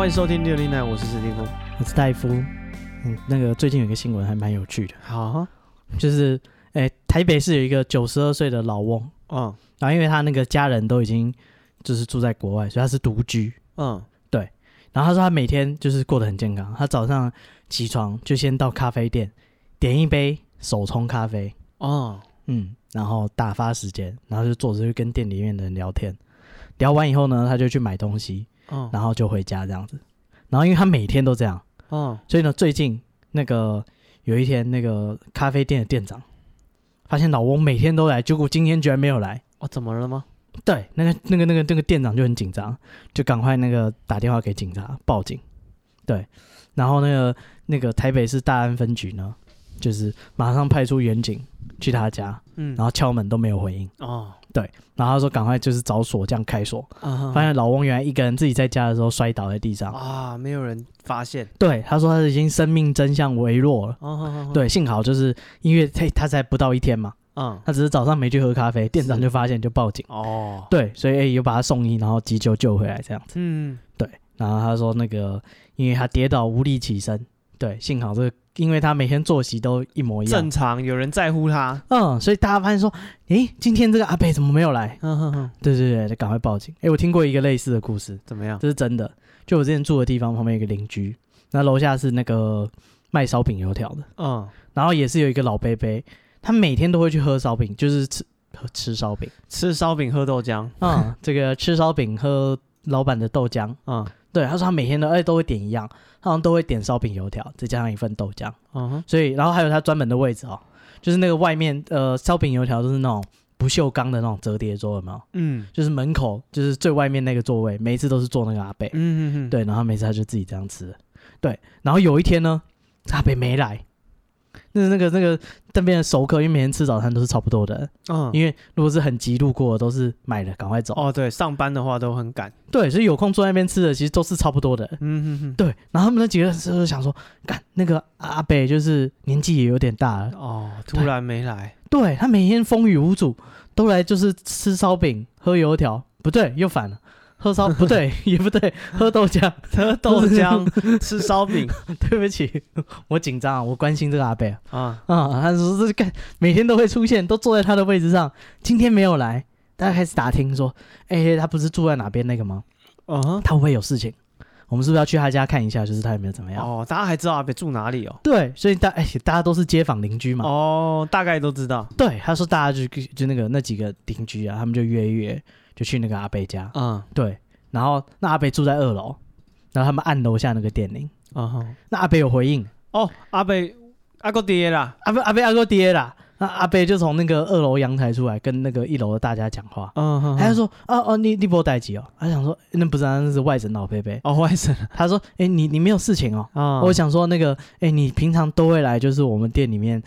欢迎收听六零奶，我是史蒂夫，我是戴夫。嗯，那个最近有一个新闻还蛮有趣的，好，就是诶、欸，台北市有一个九十二岁的老翁，嗯，然后因为他那个家人都已经就是住在国外，所以他是独居，嗯，对。然后他说他每天就是过得很健康，他早上起床就先到咖啡店点一杯手冲咖啡，哦，嗯，然后打发时间，然后就坐着就跟店里面的人聊天，聊完以后呢，他就去买东西，嗯，然后就回家这样子。然后因为他每天都这样。嗯，所以呢，最近那个有一天，那个咖啡店的店长发现老翁每天都来，结果今天居然没有来。哦，怎么了吗？对，那个那个那个那个店长就很紧张，就赶快那个打电话给警察报警。对，然后那个那个台北市大安分局呢，就是马上派出员警去他家，嗯，然后敲门都没有回应。哦，对，然后他说赶快就是找锁匠开锁，啊发现老翁原来一个人自己在家的时候摔倒在地上。啊，没有人发现。对，他说他已经生命真相微弱了。哦，对，幸好就是因为他他才不到一天嘛，嗯，他只是早上没去喝咖啡，店长就发现就报警。哦，对，所以诶又把他送医，然后急救救回来这样子。嗯，对，然后他说那个因为他跌倒无力起身，对，幸好这个因为他每天作息都一模一样，正常，有人在乎他。嗯，所以大家发现说，诶，今天这个阿伯怎么没有来？嗯哼哼，对对对，就赶快报警。诶，我听过一个类似的故事，怎么样？这是真的。就我之前住的地方旁边有一个邻居，那楼下是那个卖烧饼油条的，嗯，然后也是有一个老伯伯，他每天都会去喝烧饼，就是吃喝吃烧饼，吃烧饼喝豆浆。嗯，这个吃烧饼喝老板的豆浆，嗯对，他说他每天都哎都会点一样，他好像都会点烧饼油条，再加上一份豆浆，嗯哼，所以然后还有他专门的位置哦，就是那个外面呃烧饼油条都是那种不锈钢的那种折叠桌，有没有？嗯就是门口就是最外面那个座位，每一次都是坐那个阿贝，嗯嗯嗯，对，然后每次他就自己这样吃，对，然后有一天呢，阿北没来。那那个那个那边的熟客，因为每天吃早餐都是差不多的，嗯，因为如果是很急路过的，都是买了赶快走。哦，对，上班的话都很赶。对，所以有空坐在那边吃的，其实都是差不多的。嗯哼哼，对，然后他们那几个人就想说，干那个阿北就是年纪也有点大了，哦，突然没来。对他每天风雨无阻，都来就是吃烧饼、喝油条，不对，又反了。喝烧 不对，也不对，喝豆浆，喝豆浆，吃烧饼。对不起，我紧张啊，我关心这个阿贝啊啊，他说这干每天都会出现，都坐在他的位置上，今天没有来，大家开始打听说，哎、欸，他不是住在哪边那个吗？嗯哼，他会不会有事情？我们是不是要去他家看一下，就是他有没有怎么样？哦，大家还知道阿伯住哪里哦？对，所以大哎、欸，大家都是街坊邻居嘛。哦，大概都知道。对，他说大家就就那个那几个邻居啊，他们就约一约，就去那个阿贝家。嗯，对。然后那阿贝住在二楼，然后他们按楼下那个电铃，嗯哼，那阿贝有回应哦，阿贝阿哥爹啦，阿贝阿贝阿哥爹啦，那阿贝就从那个二楼阳台出来跟那个一楼的大家讲话，嗯哼，他就说哦哦你你不待机哦，他想说那不是那是外省老贝贝哦外省，他说哎你你没有事情哦，啊，我想说那个哎你平常都会来就是我们店里面。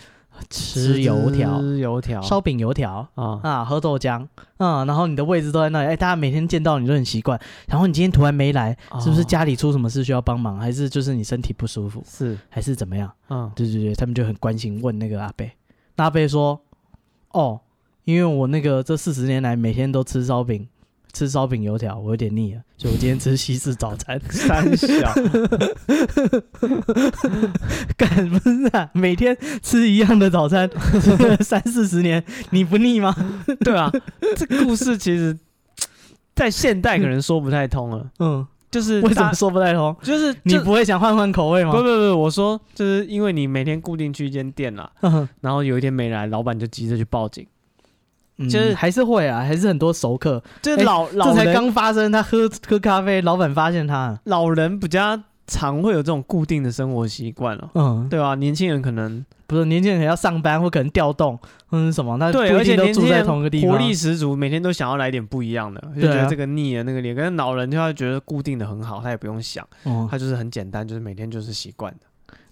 吃油条，吃油条，烧饼油条啊啊，喝豆浆，嗯，然后你的位置都在那里，哎，大家每天见到你都很习惯。然后你今天突然没来，是不是家里出什么事需要帮忙，还是就是你身体不舒服，是还是怎么样？嗯，对对对，他们就很关心问那个阿贝，那阿贝说，哦，因为我那个这四十年来每天都吃烧饼。吃烧饼油条，我有点腻了，所以我今天吃西式早餐。三小，干不是啊？每天吃一样的早餐，吃了三四十年，你不腻吗？对啊，这故事其实，在现代可能说不太通了。嗯，就是为什么说不太通？就是你不会想换换口味吗？不不不，我说就是因为你每天固定去一间店啦，然后有一天没来，老板就急着去报警。就是还是会啊，还是很多熟客。就是老老这才刚发生，他喝喝咖啡，老板发现他。老人比较常会有这种固定的生活习惯了，嗯，对啊，年轻人可能不是年轻人，可能要上班或可能调动，嗯，什么？他对，而且都住在同一个地方，活力十足，每天都想要来点不一样的，就觉得这个腻了，那个腻。可是老人就会觉得固定的很好，他也不用想，他就是很简单，就是每天就是习惯的。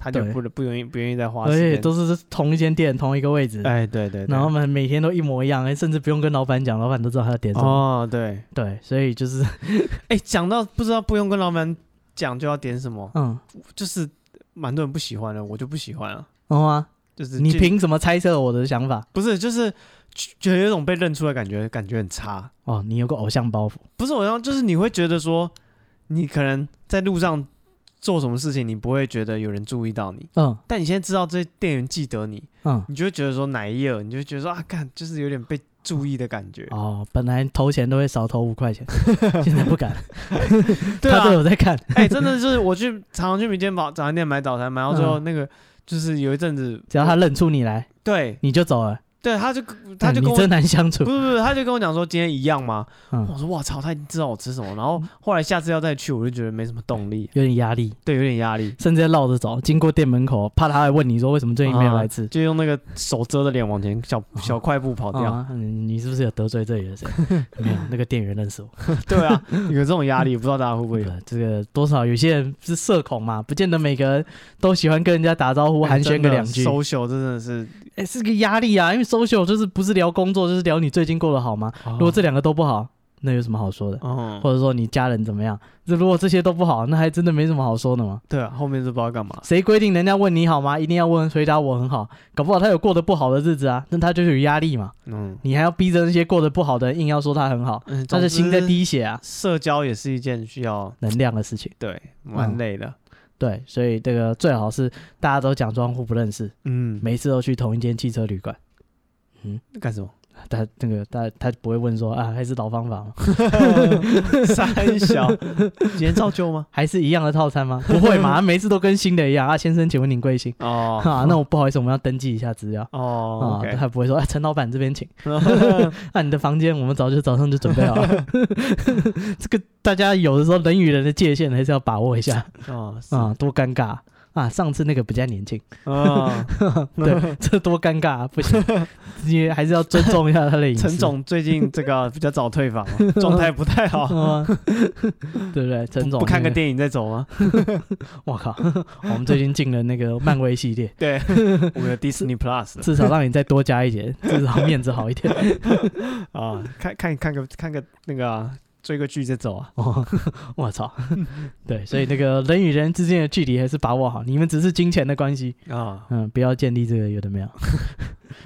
他就不不愿意不愿意再花时间，而且都是同一间店同一个位置，哎对对，然后我们每天都一模一样，哎，甚至不用跟老板讲，老板都知道他要点什么。哦，对对，所以就是，哎，讲到不知道不用跟老板讲就要点什么，嗯，就是蛮多人不喜欢的，我就不喜欢了。哦啊，就是你凭什么猜测我的想法？不是，就是觉得有种被认出来感觉，感觉很差。哦，你有个偶像包袱？不是偶像，就是你会觉得说。你可能在路上做什么事情，你不会觉得有人注意到你。嗯，但你现在知道这些店员记得你，嗯，你就会觉得说哪一页，你就觉得说啊，看就是有点被注意的感觉。哦，本来投钱都会少投五块钱，现在不敢。对啊，他都有在看。哎、欸，真的就是我去常常去民间早早餐店买早餐，买到最后那个就是有一阵子，只要他认出你来，对，你就走了。对，他就他就跟我、嗯、真难相处，不是不是，他就跟我讲说今天一样吗？嗯、我说我操，他已经知道我吃什么，然后后来下次要再去，我就觉得没什么动力，有点压力，对，有点压力，甚至绕着走，经过店门口，怕他还问你说为什么最近没有来吃，啊、就用那个手遮着脸往前小小快步跑掉。啊、你是不是有得罪这里的谁？没有，那个店员认识我。对啊，有这种压力，不知道大家会不会有？这个多少有些人是社恐嘛，不见得每个人都喜欢跟人家打招呼寒暄个两句。social 真的是，哎、欸，是个压力啊，因为 social 就是不是。聊工作就是聊你最近过得好吗？如果这两个都不好，那有什么好说的？或者说你家人怎么样？这如果这些都不好，那还真的没什么好说的吗？对啊，后面是不知道干嘛。谁规定人家问你好吗？一定要问回答我很好？搞不好他有过得不好的日子啊，那他就是有压力嘛。嗯，你还要逼着那些过得不好的人硬要说他很好，他的心在滴血啊。社交也是一件需要能量的事情，对，蛮累的。对，所以这个最好是大家都假装互不认识，嗯，每次都去同一间汽车旅馆，嗯，干什么？他那个他他不会问说啊，还是老方法吗？三小，今天照旧吗？还是一样的套餐吗？不会嘛，他 每次都跟新的一样啊。先生，请问您贵姓？哦，啊，那我不好意思，我们要登记一下资料哦。啊，他不会说，哎，陈老板这边请。那你的房间我们早就早上就准备好了。这个大家有的时候人与人的界限还是要把握一下哦。啊，多尴尬。啊，上次那个比较年轻，啊，对，这多尴尬啊！不行，你还是要尊重一下他的隐私。陈总最近这个比较早退房，状态不太好，对不对？陈总不看个电影再走吗？我靠，我们最近进了那个漫威系列，对，我们的 Disney Plus，至少让你再多加一点，至少面子好一点啊！看看看个看个那个。追个剧再走啊！哦，我操！对，所以那个人与人之间的距离还是把握好。你们只是金钱的关系啊，嗯，不要建立这个有的没有，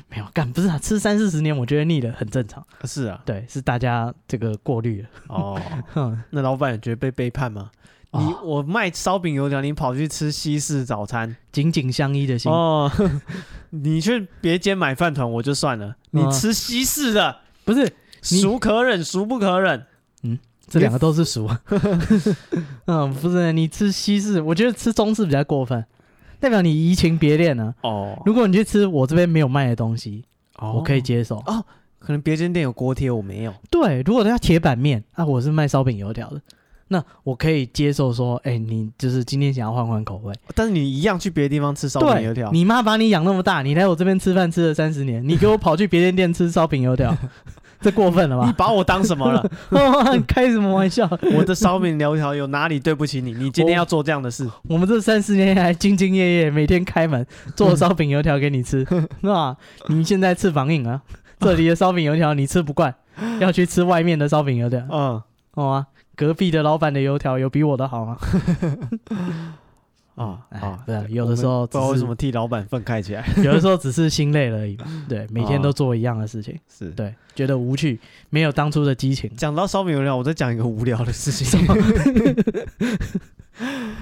没有干不是啊，吃三四十年我觉得腻了，很正常。是啊，对，是大家这个过滤了。哦，那老板也觉得被背叛吗？你我卖烧饼油条，你跑去吃西式早餐，紧紧相依的心。哦，你去别间买饭团我就算了，你吃西式的，不是孰可忍孰不可忍？嗯，这两个都是熟。嗯，不是，你吃西式，我觉得吃中式比较过分，代表你移情别恋呢。哦，如果你去吃我这边没有卖的东西，哦、我可以接受。哦，可能别间店有锅贴，我没有。对，如果他要铁板面啊，我是卖烧饼油条的，那我可以接受说，哎、欸，你就是今天想要换换口味，但是你一样去别的地方吃烧饼油条。你妈把你养那么大，你来我这边吃饭吃了三十年，你给我跑去别间店吃烧饼油条。这过分了吧？你把我当什么了？开什么玩笑？我的烧饼油条有哪里对不起你？你今天要做这样的事？我，我们这三十年来兢兢业业，每天开门做烧饼油条给你吃，是吧？你现在翅膀硬啊！这里的烧饼油条你吃不惯，要去吃外面的烧饼油条。嗯，好啊，隔壁的老板的油条有比我的好吗？啊啊，对，有的时候不知道为什么替老板愤慨起来，有的时候只是心累了而已吧。对，每天都做一样的事情，是对，觉得无趣，没有当初的激情。讲到烧饼油条，我再讲一个无聊的事情。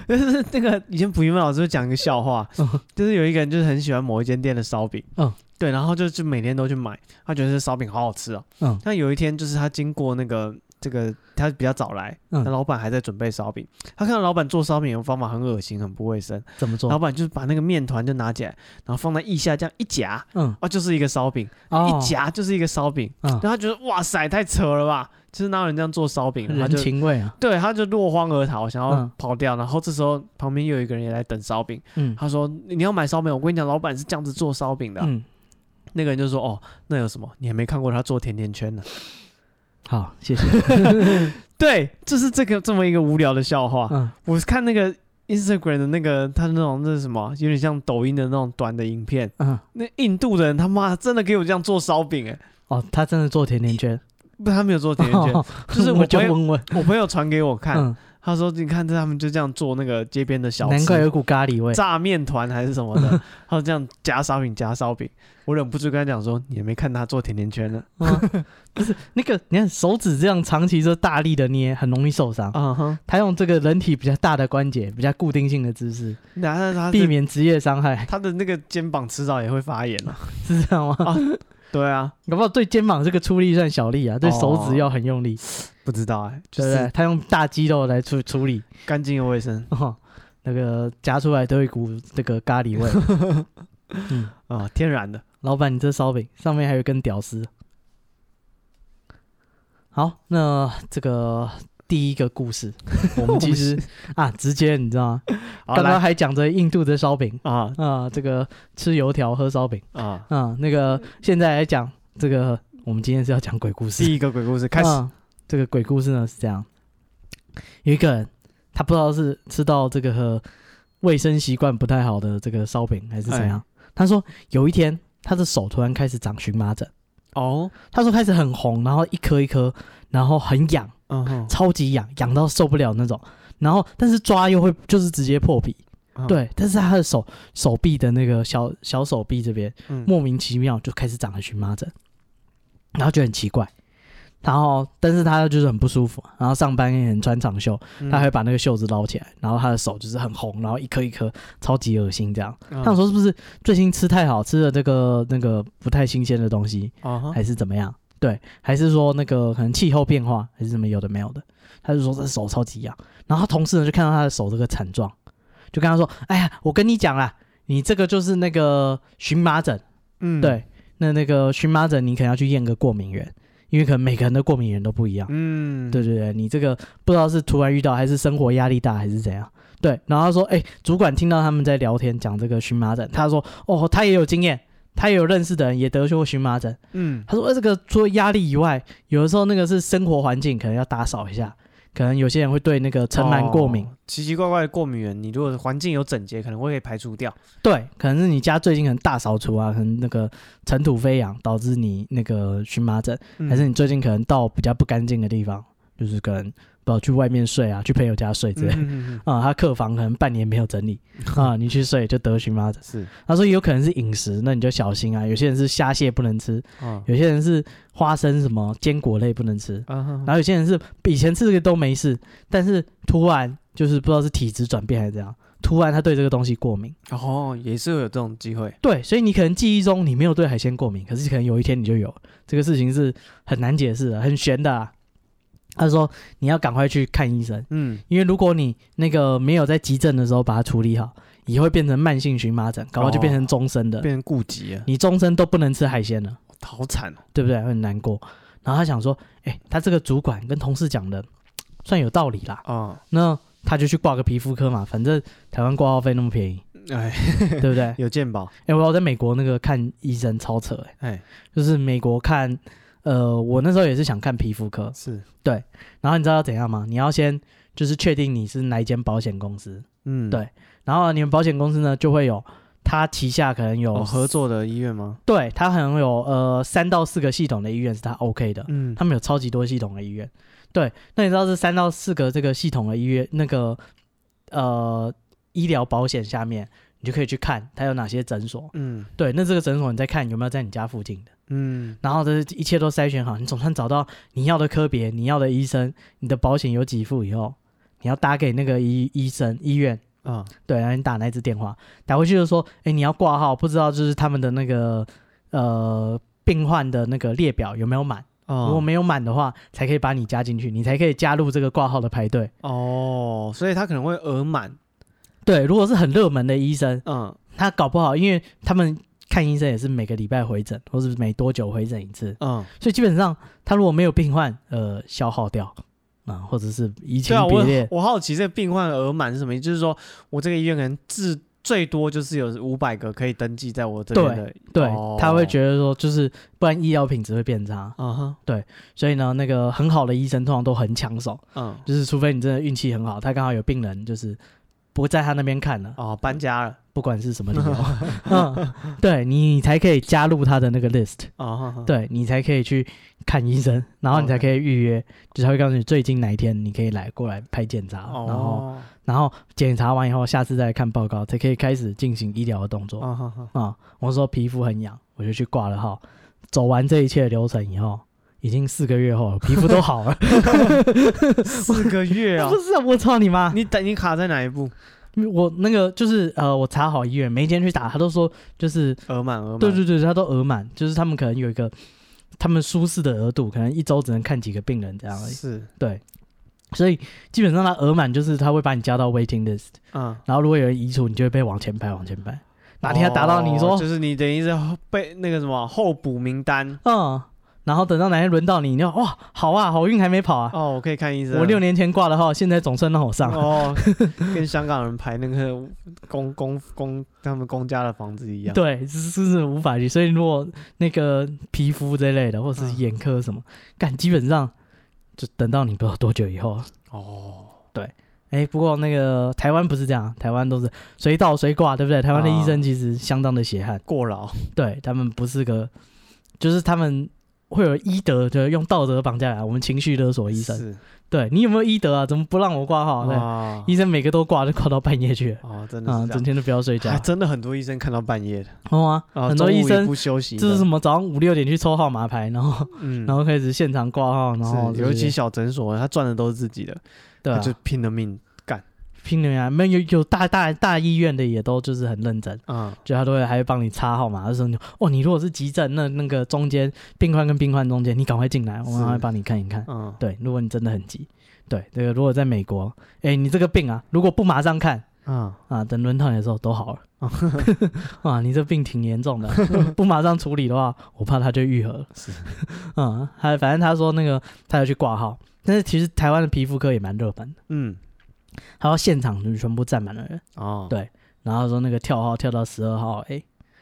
就是那个以前补习班老师会讲一个笑话，就是有一个人就是很喜欢某一间店的烧饼，嗯，对，然后就就每天都去买，他觉得这烧饼好好吃哦。嗯，但有一天就是他经过那个。这个他比较早来，那老板还在准备烧饼。他看到老板做烧饼的方法很恶心，很不卫生。怎么做？老板就是把那个面团就拿起来，然后放在腋下这样一夹，嗯，啊，就是一个烧饼，一夹就是一个烧饼。然后他觉得哇塞，太扯了吧！就是哪有人这样做烧饼？人情味啊！对，他就落荒而逃，想要跑掉。然后这时候旁边又有一个人也来等烧饼。嗯，他说：“你要买烧饼？我跟你讲，老板是这样子做烧饼的。”嗯，那个人就说：“哦，那有什么？你还没看过他做甜甜圈呢。”好，谢谢。对，就是这个这么一个无聊的笑话。嗯，我是看那个 Instagram 的那个，他那种那是什么，有点像抖音的那种短的影片。嗯，那印度人他妈真的给我这样做烧饼哎。哦，他真的做甜甜圈？不，他没有做甜甜圈，就是我朋友，我朋友传给我看。他说你看，他们就这样做那个街边的小吃，难怪有股咖喱味，炸面团还是什么的，他说这样夹烧饼夹烧饼，我忍不住跟他讲说，你也没看他做甜甜圈呢，不是那个，你看手指这样长期就大力的捏，很容易受伤。嗯哼，他用这个人体比较大的关节，比较固定性的姿势，避免职业伤害。他的那个肩膀迟早也会发炎了，是这样吗？对啊，搞不好对肩膀这个出力算小力啊，对手指要很用力。不知道哎，对不对？他用大肌肉来处处理，干净又卫生。那个夹出来都有一股这个咖喱味。嗯啊，天然的。老板，你这烧饼上面还有一根屌丝。好，那这个第一个故事，我们其实啊，直接你知道吗？刚刚还讲着印度的烧饼啊。啊，这个吃油条喝烧饼。啊。啊，那个现在来讲这个，我们今天是要讲鬼故事。第一个鬼故事开始，啊、这个鬼故事呢是这样：有一个人，他不知道是吃到这个卫生习惯不太好的这个烧饼还是怎样，哎、他说有一天他的手突然开始长荨麻疹。哦，他说开始很红，然后一颗一颗，然后很痒。超级痒，痒到受不了那种。然后，但是抓又会就是直接破皮，嗯、对。但是他的手手臂的那个小小手臂这边，嗯、莫名其妙就开始长了荨麻疹，然后就很奇怪。然后，但是他就是很不舒服。然后上班也很穿长袖，嗯、他会把那个袖子捞起来，然后他的手就是很红，然后一颗一颗，超级恶心这样。嗯、他想说是不是最近吃太好吃的这个那个不太新鲜的东西，嗯、还是怎么样？对，还是说那个可能气候变化，还是什么有的没有的，他就说这手超级痒，然后他同事呢就看到他的手这个惨状，就跟他说：“哎呀，我跟你讲啦，你这个就是那个荨麻疹，嗯，对，那那个荨麻疹你可能要去验个过敏源，因为可能每个人的过敏源都不一样，嗯，对对对，你这个不知道是突然遇到，还是生活压力大，还是怎样，对，然后他说，哎，主管听到他们在聊天讲这个荨麻疹，他说，哦，他也有经验。”他也有认识的人也得过荨麻疹，嗯，他说：“呃，这个除了压力以外，有的时候那个是生活环境，可能要打扫一下。可能有些人会对那个尘螨过敏，哦，奇奇怪怪的过敏源，你如果环境有整洁，可能会可以排除掉。对，可能是你家最近可能大扫除啊，可能那个尘土飞扬导致你那个荨麻疹，嗯，还是你最近可能到比较不干净的地方，就是可能。”不去外面睡啊，去朋友家睡之类、啊。他客房可能半年没有整理 啊，你去睡就得荨麻疹。是，他说有可能是饮食，那你就小心啊。有些人是虾蟹不能吃，啊、有些人是花生什么坚果类不能吃，啊、然后有些人是以前吃这个都没事，但是突然就是不知道是体质转变还是怎样，突然他对这个东西过敏。哦，也是会有这种机会。对，所以你可能记忆中你没有对海鲜过敏，可是可能有一天你就有。这个事情是很难解释的，很悬的、啊。他说：“你要赶快去看医生，嗯，因为如果你那个没有在急症的时候把它处理好，也会变成慢性荨麻疹，搞不好就变成终身的，变成痼疾啊！你终身都不能吃海鲜了，好惨哦，对不对？很难过。然后他想说，哎，他这个主管跟同事讲的算有道理啦，啊，那他就去挂个皮肤科嘛，反正台湾挂号费那么便宜，哎，对不对？有健保。哎，我在美国那个看医生超扯，哎，就是美国看。”呃，我那时候也是想看皮肤科，是。对，然后你知道要怎样吗？你要先就是确定你是哪一间保险公司，嗯，对，然后你们保险公司呢就会有他旗下可能有、哦、合作的医院吗？对，他可能有呃三到四个系统的医院是他 OK 的，嗯，他们有超级多系统的医院，对，那你知道这三到四个这个系统的医院那个呃医疗保险下面，你就可以去看它有哪些诊所，嗯，对，那这个诊所你再看有没有在你家附近的。嗯，然后这一切都筛选好，你总算找到你要的科别，你要的医生，你的保险有几付以后，你要打给那个医医生医院，嗯，对，然后你打那支电话，打回去就说，哎，你要挂号，不知道就是他们的那个呃病患的那个列表有没有满，哦，如果没有满的话，才可以把你加进去，你才可以加入这个挂号的排队。哦，所以他可能会额满，对，如果是很热门的医生，嗯，他搞不好，因为他们。看医生也是每个礼拜回诊，或是每多久回诊一次。嗯，所以基本上他如果没有病患，呃，消耗掉啊、嗯，或者是移情别恋。我好奇这个病患额满是什么意思？就是说我这个医院可能治最多就是有五百个可以登记在我这边的。对，对哦、他会觉得说，就是不然医疗品质会变差。嗯哼，对，所以呢，那个很好的医生通常都很抢手。嗯，就是除非你真的运气很好，他刚好有病人就是。不在他那边看了。哦，搬家了，不管是什么理由，嗯，对你才可以加入他的那个 list，哦，对你才可以去看医生，然后你才可以预约.就他会告诉你最近哪一天你可以来过来拍检查，哦、然后然后检查完以后，下次再看报告才可以开始进行医疗的动作，啊、哦嗯，我说皮肤很痒，我就去挂了号，走完这一切流程以后。已经四个月后了，皮肤都好了。四个月啊！不是啊，我操你妈！你等你卡在哪一步？我那个就是呃，我查好医院，每一间去打，他都说就是额满额满。对对对，他都额满，就是他们可能有一个他们舒适的额度，可能一周只能看几个病人这样而已。是，对。所以基本上他额满就是他会把你加到 waiting list，嗯，然后如果有人移除，你就会被往前排往前排。哪天他打到你说，哦、就是你等于是被那个什么候补名单，嗯。然后等到哪天轮到你，你就哇，好啊，好运还没跑啊！哦，我可以看医生。我六年前挂的号，现在总算让我上了。哦，跟香港人排那个公公公他们公家的房子一样。对，这是是无法去。所以如果那个皮肤这类的，或者是眼科什么，干、嗯、基本上就等到你不知道多久以后。哦，对，哎，不过那个台湾不是这样，台湾都是随到随挂，对不对？台湾的医生其实相当的血汗，过劳。对他们不是个，就是他们。会有医德，就用道德绑架来我们情绪勒索医生。是，对你有没有医德啊？怎么不让我挂号？医生每个都挂，就挂到半夜去。哦，真的啊、嗯，整天都不要睡觉。真的很多医生看到半夜的。哦啊，哦、很多医生不休息，这是什么？早上五六点去抽号码牌，然后，嗯，然后开始现场挂号，然后尤其小诊所，他赚的都是自己的，对、啊，就拼了命。拼了呀！没有有大大大医院的也都就是很认真，嗯，就他都会还会帮你插号码，他说你哦，你如果是急诊，那那个中间病患跟病患中间，你赶快进来，我们会帮你看一看，嗯，对，如果你真的很急，对，这个如果在美国，哎，你这个病啊，如果不马上看，嗯。啊，等轮到你的时候都好了，啊，你这病挺严重的，不马上处理的话，我怕他就愈合了，是，嗯，还反正他说那个他要去挂号，但是其实台湾的皮肤科也蛮热门的，嗯。他说现场就全部站满了人哦，对，然后说那个跳号跳到十二号，哎，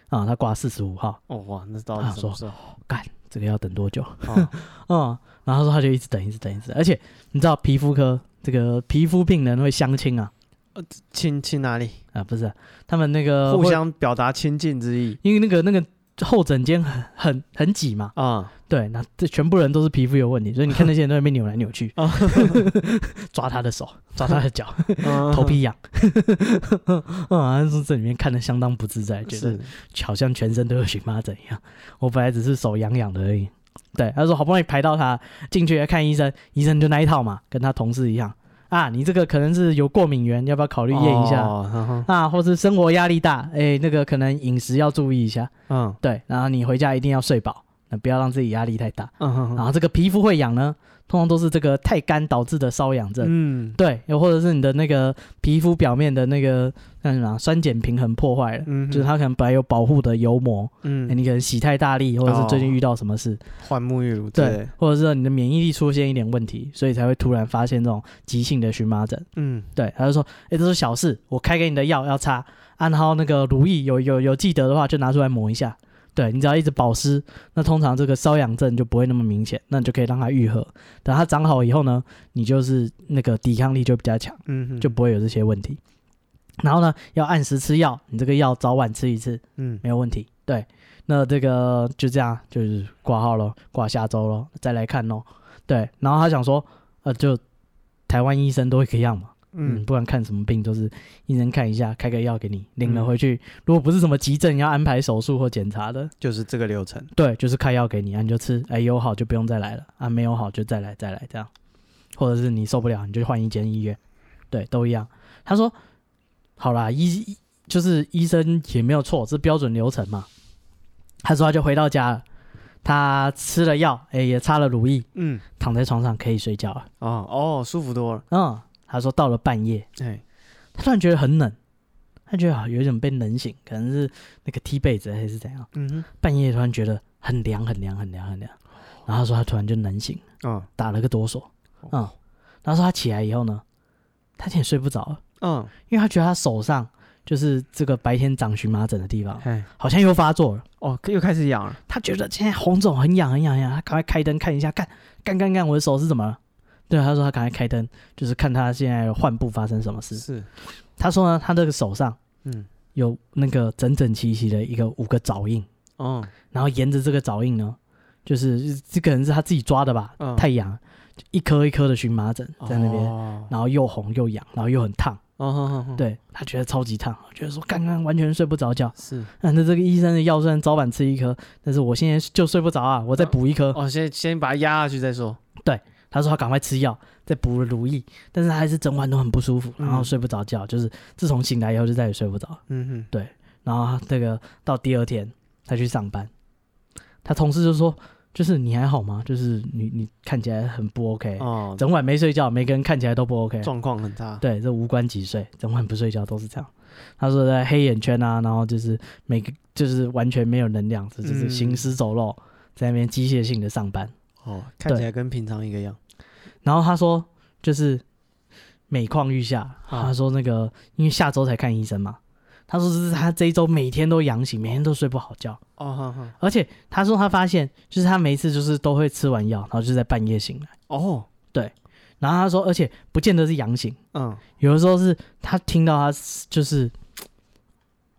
啊，他挂四十五号，哦哇，那到底什么时候？干，这个要等多久？哦、嗯，然后说他就一直等，一直等，一直等，而且你知道皮肤科这个皮肤病人会相亲啊？呃，亲亲哪里啊？不是，他们那个互相表达亲近之意，因为那个那个。候诊间很很很挤嘛，啊、嗯，对，那这全部人都是皮肤有问题，所以你看那些人都在那边扭来扭去，抓他的手，抓他的脚，头皮痒，啊，说这里面看的相当不自在，觉得好像全身都有荨麻疹一样。我本来只是手痒痒的而已，对，他说好不容易排到他进去来看医生，医生就那一套嘛，跟他同事一样。啊，你这个可能是有过敏源，要不要考虑验一下？啊，或是生活压力大，哎、欸，那个可能饮食要注意一下。嗯，对，然后你回家一定要睡饱，那不要让自己压力太大。嗯哼哼，然后这个皮肤会痒呢？通常都是这个太干导致的瘙痒症，嗯，对，又或者是你的那个皮肤表面的那个那什么酸碱平衡破坏了，嗯，就是它可能本来有保护的油膜，嗯、欸，你可能洗太大力，或者是最近遇到什么事，换沐浴乳，对，或者是你的免疫力出现一点问题，所以才会突然发现这种急性的荨麻疹，嗯，对，他就说，哎、欸，这是小事，我开给你的药要擦，啊，然后那个如意有有有记得的话就拿出来抹一下。对，你只要一直保湿，那通常这个瘙痒症就不会那么明显，那你就可以让它愈合。等它长好以后呢，你就是那个抵抗力就比较强，嗯哼，就不会有这些问题。然后呢，要按时吃药，你这个药早晚吃一次，嗯，没有问题。对，那这个就这样，就是挂号咯，挂下周咯，再来看咯。对，然后他想说，呃，就台湾医生都会这样嘛。嗯，不管看什么病，都是医生看一下，开个药给你，领了回去。嗯、如果不是什么急症要安排手术或检查的，就是这个流程。对，就是开药给你，啊，你就吃。哎，有好就不用再来了，啊，没有好就再来再来这样。或者是你受不了，你就换一间医院。对，都一样。他说，好啦，医就是医生也没有错，是标准流程嘛。他说他就回到家了，他吃了药，哎，也擦了乳液，嗯，躺在床上可以睡觉了。哦哦，舒服多了。嗯。他说到了半夜，哎，他突然觉得很冷，他觉得啊有一种被冷醒，可能是那个踢被子还是怎样。嗯哼，半夜突然觉得很凉很凉很凉很凉，然后他说他突然就冷醒，嗯，打了个哆嗦，嗯，然后说他起来以后呢，他有点睡不着了，嗯，因为他觉得他手上就是这个白天长荨麻疹的地方，哎，好像又发作了，哦，又开始痒了。他觉得现在红肿很痒很痒很痒，他赶快开灯看一下，看干干干，我的手是怎么了？对，他说他赶快开灯，就是看他现在患部发生什么事。是，他说呢，他这个手上，嗯，有那个整整齐齐的一个五个爪印，哦，然后沿着这个爪印呢，就是这可能是他自己抓的吧，太痒，一颗一颗的荨麻疹在那边，然后又红又痒，然后又很烫，哦，对他觉得超级烫，觉得说刚刚完全睡不着觉，是，那这个医生的药虽然早晚吃一颗，但是我现在就睡不着啊，我再补一颗，哦，先先把它压下去再说，对。他说他赶快吃药，再补了如意，但是他还是整晚都很不舒服，然后睡不着觉，嗯、就是自从醒来以后就再也睡不着。嗯哼，对。然后这个到第二天他去上班，他同事就说：“就是你还好吗？就是你你看起来很不 OK，哦，整晚没睡觉，每个人看起来都不 OK，状况很差。对，这无关几岁，整晚不睡觉都是这样。他说在黑眼圈啊，然后就是每个就是完全没有能量，就是行尸走肉，在那边机械性的上班。”哦，看起来跟平常一个样。然后他说，就是每况愈下。啊、他说那个，因为下周才看医生嘛。他说这是他这一周每天都阳醒，每天都睡不好觉。哦，呵呵，而且他说他发现，就是他每一次就是都会吃完药，然后就在半夜醒来。哦，对。然后他说，而且不见得是阳醒。嗯，有的时候是他听到他就是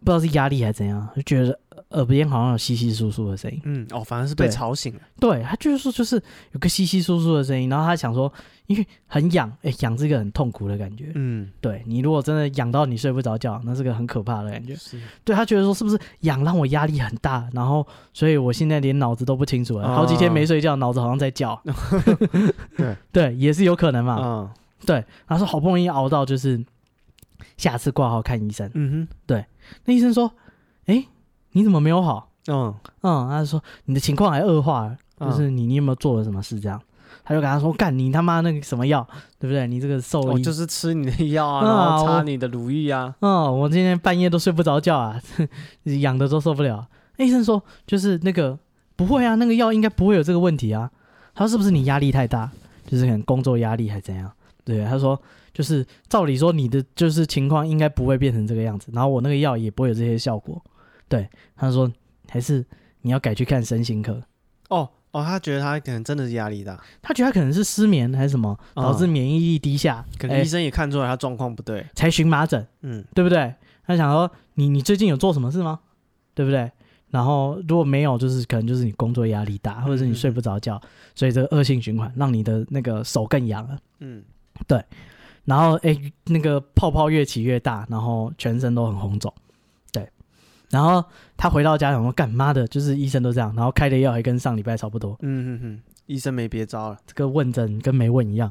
不知道是压力还是怎样，就觉得。耳边好像有稀稀疏疏的声音，嗯，哦，反而是被吵醒了。对，他就是说，就是有个稀稀疏疏的声音，然后他想说，因为很痒，哎，痒是一个很痛苦的感觉，嗯，对你如果真的痒到你睡不着觉，那是个很可怕的感觉。是，对他觉得说，是不是痒让我压力很大，然后所以我现在连脑子都不清楚了，好几天没睡觉，脑子好像在叫。对 对，也是有可能嘛。嗯，对，他说好不容易熬到就是下次挂号看医生，嗯哼，对，那医生说，哎。你怎么没有好？嗯嗯，他就说你的情况还恶化了，嗯、就是你你有没有做了什么事？这样，他就跟他说干你他妈那个什么药，对不对？你这个兽医、哦、就是吃你的药啊，然后擦你的乳液啊。嗯，我今天半夜都睡不着觉啊，痒的都受不了。医生说就是那个不会啊，那个药应该不会有这个问题啊。他说是不是你压力太大，就是可能工作压力还是怎样？对，他说就是照理说你的就是情况应该不会变成这个样子，然后我那个药也不会有这些效果。对，他说还是你要改去看身心科。哦哦，他觉得他可能真的是压力大，他觉得他可能是失眠还是什么，导致免疫力低下。可能医生也看出来他状况不对，才荨麻疹。嗯，对不对？他想说你你最近有做什么事吗？对不对？然后如果没有，就是可能就是你工作压力大，或者是你睡不着觉，嗯、所以这个恶性循环让你的那个手更痒了。嗯，对。然后哎，那个泡泡越起越大，然后全身都很红肿。然后他回到家，想说干妈的，就是医生都这样，然后开的药还跟上礼拜差不多。嗯哼哼，医生没别招了，这个问诊跟没问一样。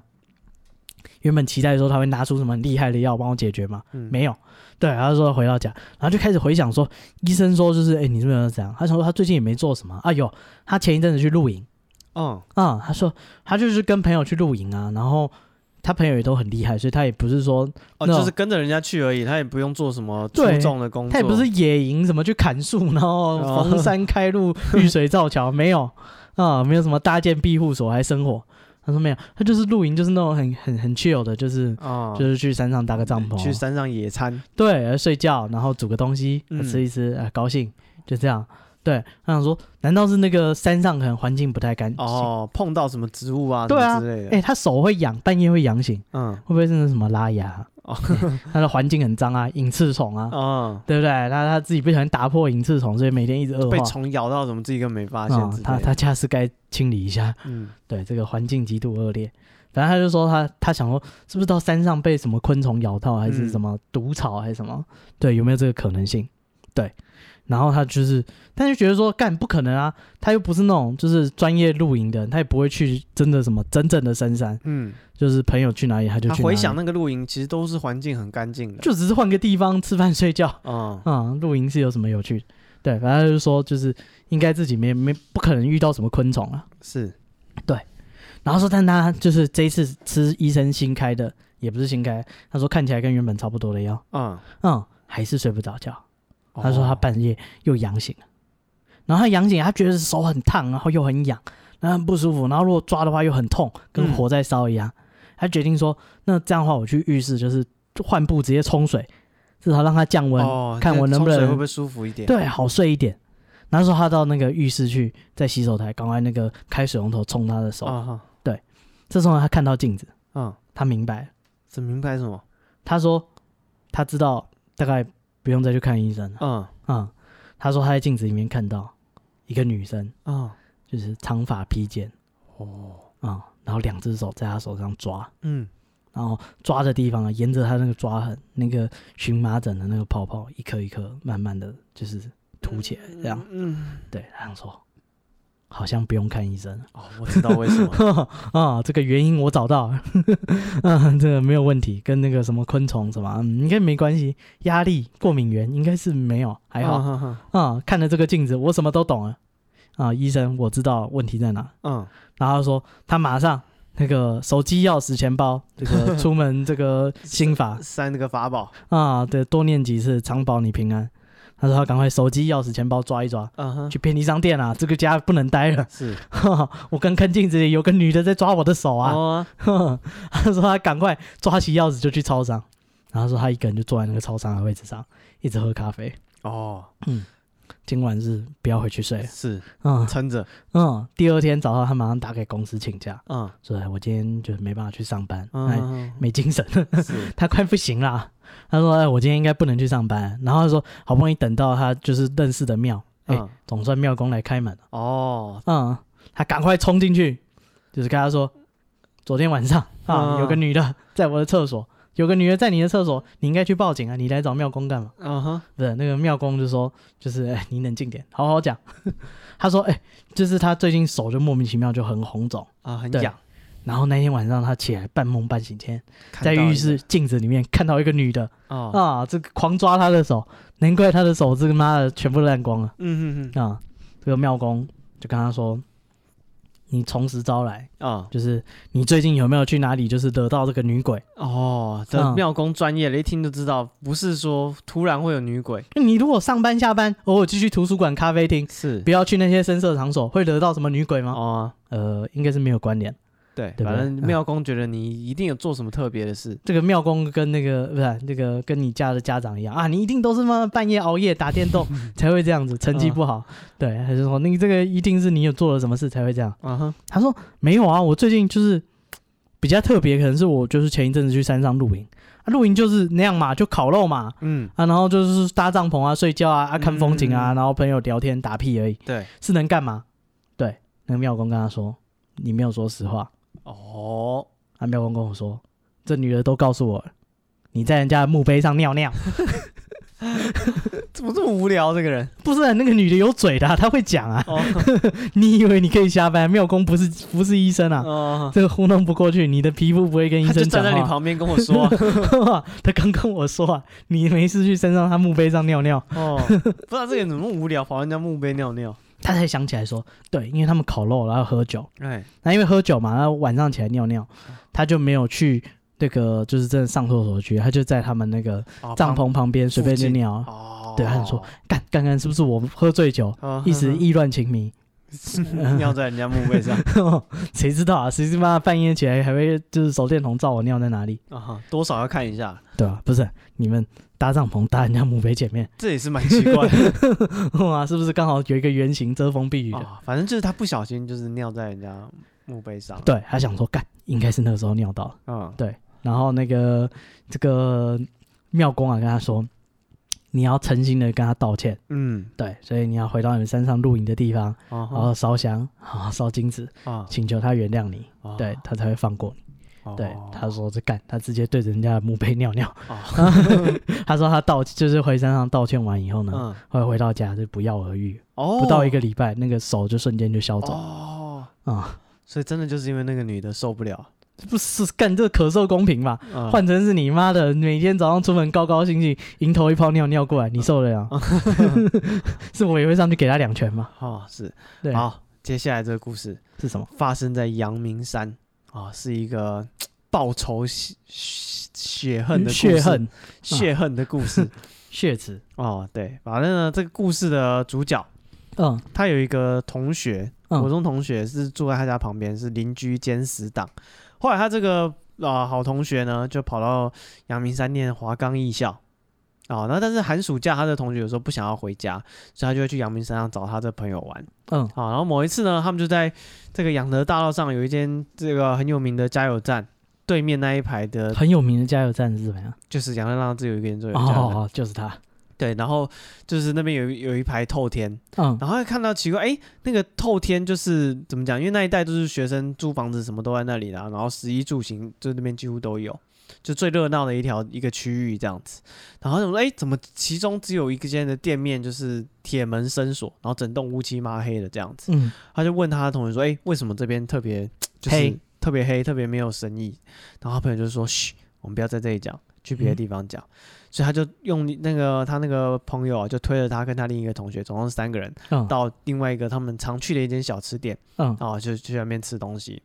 原本期待说他会拿出什么厉害的药帮我解决嘛，嗯、没有。对，然后说回到家，然后就开始回想说，医生说就是，哎，你是不是这样？他想说他最近也没做什么。哎呦，他前一阵子去露营。嗯嗯，他说他就是跟朋友去露营啊，然后。他朋友也都很厉害，所以他也不是说哦，就是跟着人家去而已，他也不用做什么 出众的工作，他也不是野营什么去砍树，然后逢山开路、遇水造桥，没有。啊，没有什么搭建庇护所还生火。他说没有，他就是露营，就是那种很很很 chill 的，就是啊，就是去山上搭个帐篷，去山上野餐，对，睡觉，然后煮个东西吃一吃，啊，高兴，就这样。对，他想说，难道是那个山上可能环境不太干净哦？碰到什么植物啊？对啊，之类的。哎，他手会痒，半夜会痒醒，嗯，会不会是那什么拉牙？哦，他的环境很脏啊，隐翅虫啊，嗯，对不对？他他自己不小心打破隐翅虫，所以每天一直恶化。被虫咬到，怎么自己根本没发现？他他家是该清理一下。嗯，对，这个环境极度恶劣。反正他就说他他想说，是不是到山上被什么昆虫咬到，还是什么毒草，还是什么？对，有没有这个可能性？对。然后他就是，他就觉得说，干不可能啊！他又不是那种就是专业露营的人，他也不会去真的什么真正的深山。嗯，就是朋友去哪里他就去哪里。回想那个露营，其实都是环境很干净的，就只是换个地方吃饭睡觉。嗯 嗯，露营是有什么有趣的？对，反正就是说，就是应该自己没没不可能遇到什么昆虫啊。是，对。然后说，但他就是这一次吃医生新开的，也不是新开，他说看起来跟原本差不多的药。嗯嗯，还是睡不着觉。他说他半夜又痒醒了，然后他痒醒，他觉得手很烫，然后又很痒，然后很不舒服，然后如果抓的话又很痛，跟火在烧一样。他决定说，那这样的话我去浴室就是换布直接冲水，至少让他降温，看我能不能会不会舒服一点，对，好睡一点。那时候他到那个浴室去，在洗手台赶快那个开水龙头冲他的手，对。这时候他看到镜子，嗯，他明白了，这明白什么？他说。他知道大概不用再去看医生了。嗯。嗯，他说他在镜子里面看到一个女生，嗯，就是长发披肩，哦，啊，然后两只手在他手上抓，嗯，然后抓的地方啊，沿着他那个抓痕，那个荨麻疹的那个泡泡，一颗一颗慢慢的就是凸起来，这样，嗯，对，他想说。好像不用看医生。哦，我知道为什么。啊，这个原因我找到了，嗯，这个没有问题，跟那个什么昆虫什么，嗯，应该没关系，压力、过敏源应该是没有，还好，啊，啊，看了这个镜子，我什么都懂了，啊，医生，我知道问题在哪，嗯，然后说他马上那个手机、钥匙、钱包，这个出门这个心法，塞那个法宝。啊，对，多念几次，常保你平安。他说：“他赶快手机、钥匙、钱包抓一抓，uh huh. 去便利商店啊！这个家不能待了。是，我刚看镜子里有个女的在抓我的手啊。Uh 他说他赶快抓起钥匙就去超商，然后说他一个人就坐在那个超商的位置上，一直喝咖啡。哦，嗯。”今晚是不要回去睡，是，嗯，撑着，嗯，第二天早上他马上打给公司请假，嗯，说我今天就没办法去上班，嗯，没精神，他快不行了，他说，哎，我今天应该不能去上班，然后他说，好不容易等到他就是认识的庙，哎，总算庙公来开门了，哦，嗯，他赶快冲进去，就是跟他说，昨天晚上啊，有个女的 在我的厕所。有个女的在你的厕所，你应该去报警啊！你来找庙公干嘛？嗯哼、uh，huh. 不是那个庙公就说，就是哎，你冷静点，好好讲。他说，哎，就是他最近手就莫名其妙就很红肿啊，很痒。然后那天晚上他起来半梦半醒间，在浴室镜子里面看到一个女的，uh. 啊，这个狂抓他的手，难怪他的手这个妈的全部烂光了。嗯嗯嗯，啊，这个妙公就跟他说。你从实招来啊，就是你最近有没有去哪里，就是得到这个女鬼哦？这妙公专业的，一听就知道，不是说突然会有女鬼。你如果上班下班，偶尔继续图书馆、咖啡厅，是不要去那些深色场所，会得到什么女鬼吗？哦，呃，应该是没有关联。对，反正庙公觉得你一定有做什么特别的事。这个庙公跟那个不是那个跟你家的家长一样啊，你一定都是嘛半夜熬夜打电动 才会这样子，成绩不好。对，还是说你这个一定是你有做了什么事才会这样？嗯哼，他说没有啊，我最近就是比较特别，可能是我就是前一阵子去山上露营啊，露营就是那样嘛，就烤肉嘛，嗯啊，然后就是搭帐篷啊、睡觉啊、啊看风景啊，然后朋友聊天打屁而已。对，是能干嘛？对，那个庙公跟他说，你没有说实话。哦，阿庙公跟我说，这女的都告诉我了，你在人家的墓碑上尿尿，怎么这么无聊？这个人不是啊那个女的有嘴的，她会讲啊。哦、你以为你可以瞎掰？庙公不是不是医生啊，哦、这个糊弄不过去。你的皮肤不会跟医生站在你旁边跟我说、啊，他刚跟我说啊，你没事去身上他墓碑上尿尿。哦，不知道这个人怎么那么无聊，跑人家墓碑尿尿。他才想起来说，对，因为他们烤肉然后喝酒，哎，那因为喝酒嘛，然后晚上起来尿尿，他就没有去那个就是真的上厕所去，他就在他们那个帐篷旁边随便就尿。哦，对，他就说，干，刚刚是不是我喝醉酒，一时意乱情迷，尿在人家墓碑上？谁知道啊？谁他妈半夜起来还会就是手电筒照我尿在哪里？啊，多少要看一下，对吧？不是你们。搭帐篷搭人家墓碑前面，这也是蛮奇怪的 哇！是不是刚好有一个圆形遮风避雨的？哦，反正就是他不小心就是尿在人家墓碑上。对，他想说干，应该是那个时候尿到。嗯，对。然后那个这个庙公啊跟他说，你要诚心的跟他道歉。嗯，对。所以你要回到你们山上露营的地方，然后烧香，然后烧金纸，请求他原谅你，对他才会放过你。对，他说这干，他直接对着人家的墓碑尿尿。他说他道，就是回山上道歉完以后呢，会回到家就不药而愈。哦不到一个礼拜，那个手就瞬间就消肿。哦，啊，所以真的就是因为那个女的受不了，不是干这咳嗽公平嘛？换成是你妈的，每天早上出门高高兴兴，迎头一泡尿尿过来，你受得了？是我也会上去给他两拳吗？哦，是。对好，接下来这个故事是什么？发生在阳明山。啊、哦，是一个报仇血血恨的故事，血恨血恨的故事，血池哦，对，反正呢，这个故事的主角，嗯，他有一个同学，国中同学是住在他家旁边，是邻居兼死党。后来他这个啊、呃、好同学呢，就跑到阳明山念华冈艺校。哦，那但是寒暑假他的同学有时候不想要回家，所以他就会去阳明山上找他的朋友玩。嗯，好，然后某一次呢，他们就在这个仰德大道上有一间这个很有名的加油站，对面那一排的很有名的加油站是怎么样？就是养德大道只有一个人做油加油站哦，就是他。对，然后就是那边有有一排透天，嗯，然后还看到奇怪，哎，那个透天就是怎么讲？因为那一带都是学生租房子，什么都在那里啦，然后食衣住行就那边几乎都有，就最热闹的一条一个区域这样子。然后他说，哎，怎么其中只有一个间的店面就是铁门深锁，然后整栋乌漆抹黑的这样子？嗯，他就问他的同学说，哎，为什么这边特别就是黑特别黑，特别没有生意？然后他朋友就说，嘘，我们不要在这里讲，去别的地方讲。嗯所以他就用那个他那个朋友啊，就推了他跟他另一个同学，总共是三个人，嗯、到另外一个他们常去的一间小吃店，嗯，啊，就去那边吃东西，对，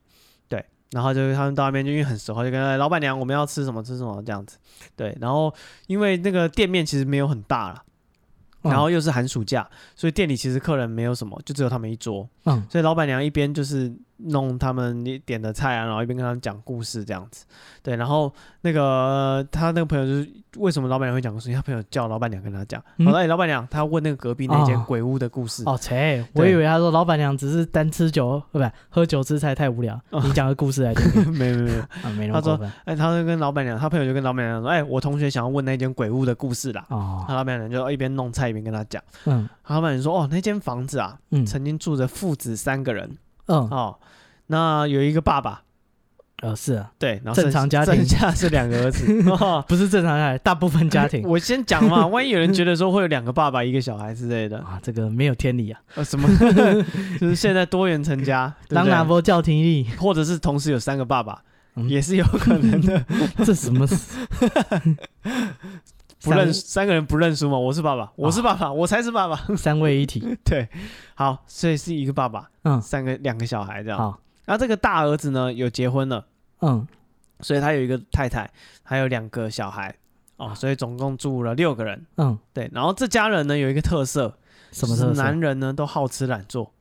然后就他们到那边就因为很熟，就跟他老板娘，我们要吃什么吃什么这样子，对，然后因为那个店面其实没有很大了，然后又是寒暑假，所以店里其实客人没有什么，就只有他们一桌，嗯，所以老板娘一边就是。弄他们点的菜啊，然后一边跟他们讲故事这样子，对，然后那个他那个朋友就是为什么老板娘会讲故事？他朋友叫老板娘跟他讲，嗯、好了，哎，老板娘，他要问那个隔壁那间鬼屋的故事。哦，切，我以为他说老板娘只是单吃酒，不不，喝酒吃菜太无聊，哦、你讲个故事来听。没没没有，没他说，哎，他就跟老板娘，他朋友就跟老板娘说，哎，我同学想要问那间鬼屋的故事啦。哦，他老板娘就一边弄菜一边跟他讲。嗯，老板娘说，哦，那间房子啊，嗯，曾经住着父子三个人。嗯，哦。那有一个爸爸，呃，是啊，对，然后正常家庭，剩下是两个儿子，不是正常家庭，大部分家庭。我先讲嘛，万一有人觉得说会有两个爸爸一个小孩之类的啊，这个没有天理啊，呃，什么？就是现在多元成家，当拿波叫听力，或者是同时有三个爸爸，也是有可能的。这什么？不认三个人不认输吗？我是爸爸，我是爸爸，我才是爸爸，三位一体。对，好，所以是一个爸爸，嗯，三个两个小孩这样。好那这个大儿子呢，有结婚了，嗯，所以他有一个太太，还有两个小孩，哦，所以总共住了六个人，嗯，对。然后这家人呢有一个特色，什么特色？男人呢都好吃懒做，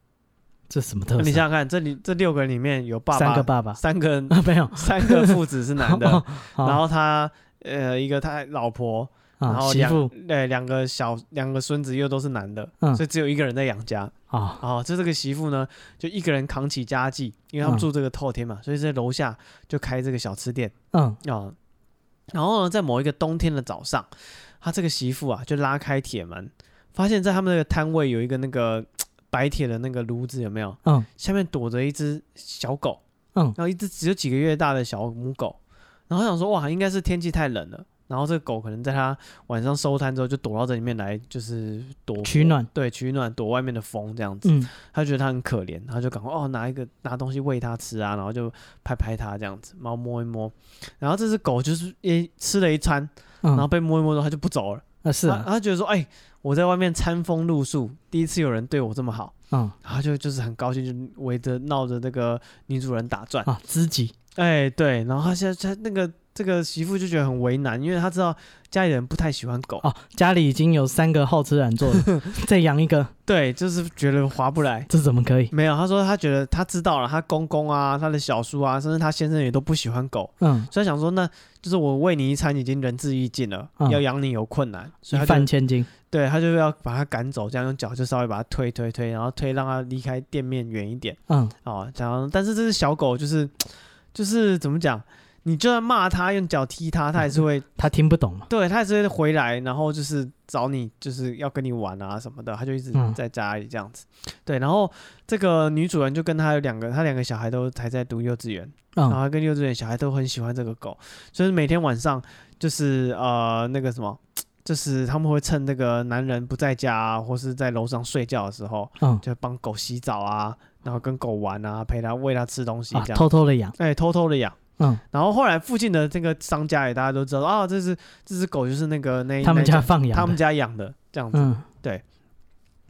这什么特色？你想想看，这里这六个人里面有爸爸，三个爸爸，三个人没有，三个父子是男的，然后他呃一个他老婆。然后两对两个小两个孙子又都是男的，所以只有一个人在养家啊。哦，就这个媳妇呢，就一个人扛起家计，因为他们住这个透天嘛，所以在楼下就开这个小吃店。嗯啊，然后呢，在某一个冬天的早上，他这个媳妇啊，就拉开铁门，发现在他们那个摊位有一个那个白铁的那个炉子，有没有？嗯，下面躲着一只小狗。嗯，然后一只只有几个月大的小母狗，然后想说哇，应该是天气太冷了。然后这个狗可能在它晚上收摊之后，就躲到这里面来，就是躲取暖，对，取暖，躲外面的风这样子。嗯，他觉得它很可怜，他就赶快哦拿一个拿东西喂它吃啊，然后就拍拍它这样子，然后摸一摸。然后这只狗就是诶吃了一餐，嗯、然后被摸一摸之后它就不走了。啊是啊，它觉得说哎我在外面餐风露宿，第一次有人对我这么好，嗯，然后就就是很高兴，就围着闹着那个女主人打转啊，知己。哎对，然后它现在他那个。这个媳妇就觉得很为难，因为她知道家里人不太喜欢狗。哦，家里已经有三个好吃懒做的，再养一个，对，就是觉得划不来，这怎么可以？没有，她说她觉得她知道了，她公公啊，她的小叔啊，甚至她先生也都不喜欢狗，嗯，所以想说，那就是我喂你一餐已经仁至义尽了，嗯、要养你有困难，所以他一饭千金，对他就要把他赶走，这样用脚就稍微把他推推推，然后推让他离开店面远一点，嗯，哦，这样，但是这只小狗就是就是怎么讲？你就算骂他，用脚踢他，他还是会，他听不懂嘛。对，他还是会回来，然后就是找你，就是要跟你玩啊什么的，他就一直在家里这样子。嗯、对，然后这个女主人就跟他有两个，他两个小孩都还在读幼稚园，嗯、然后跟幼稚园小孩都很喜欢这个狗，所以每天晚上就是呃那个什么，就是他们会趁那个男人不在家啊，或是在楼上睡觉的时候，嗯、就帮狗洗澡啊，然后跟狗玩啊，陪它喂它吃东西这样，啊、偷偷的养，哎，偷偷的养。嗯，然后后来附近的这个商家也大家都知道啊，这是这只狗就是那个那他们家放养，他们家养的这样子，嗯、对。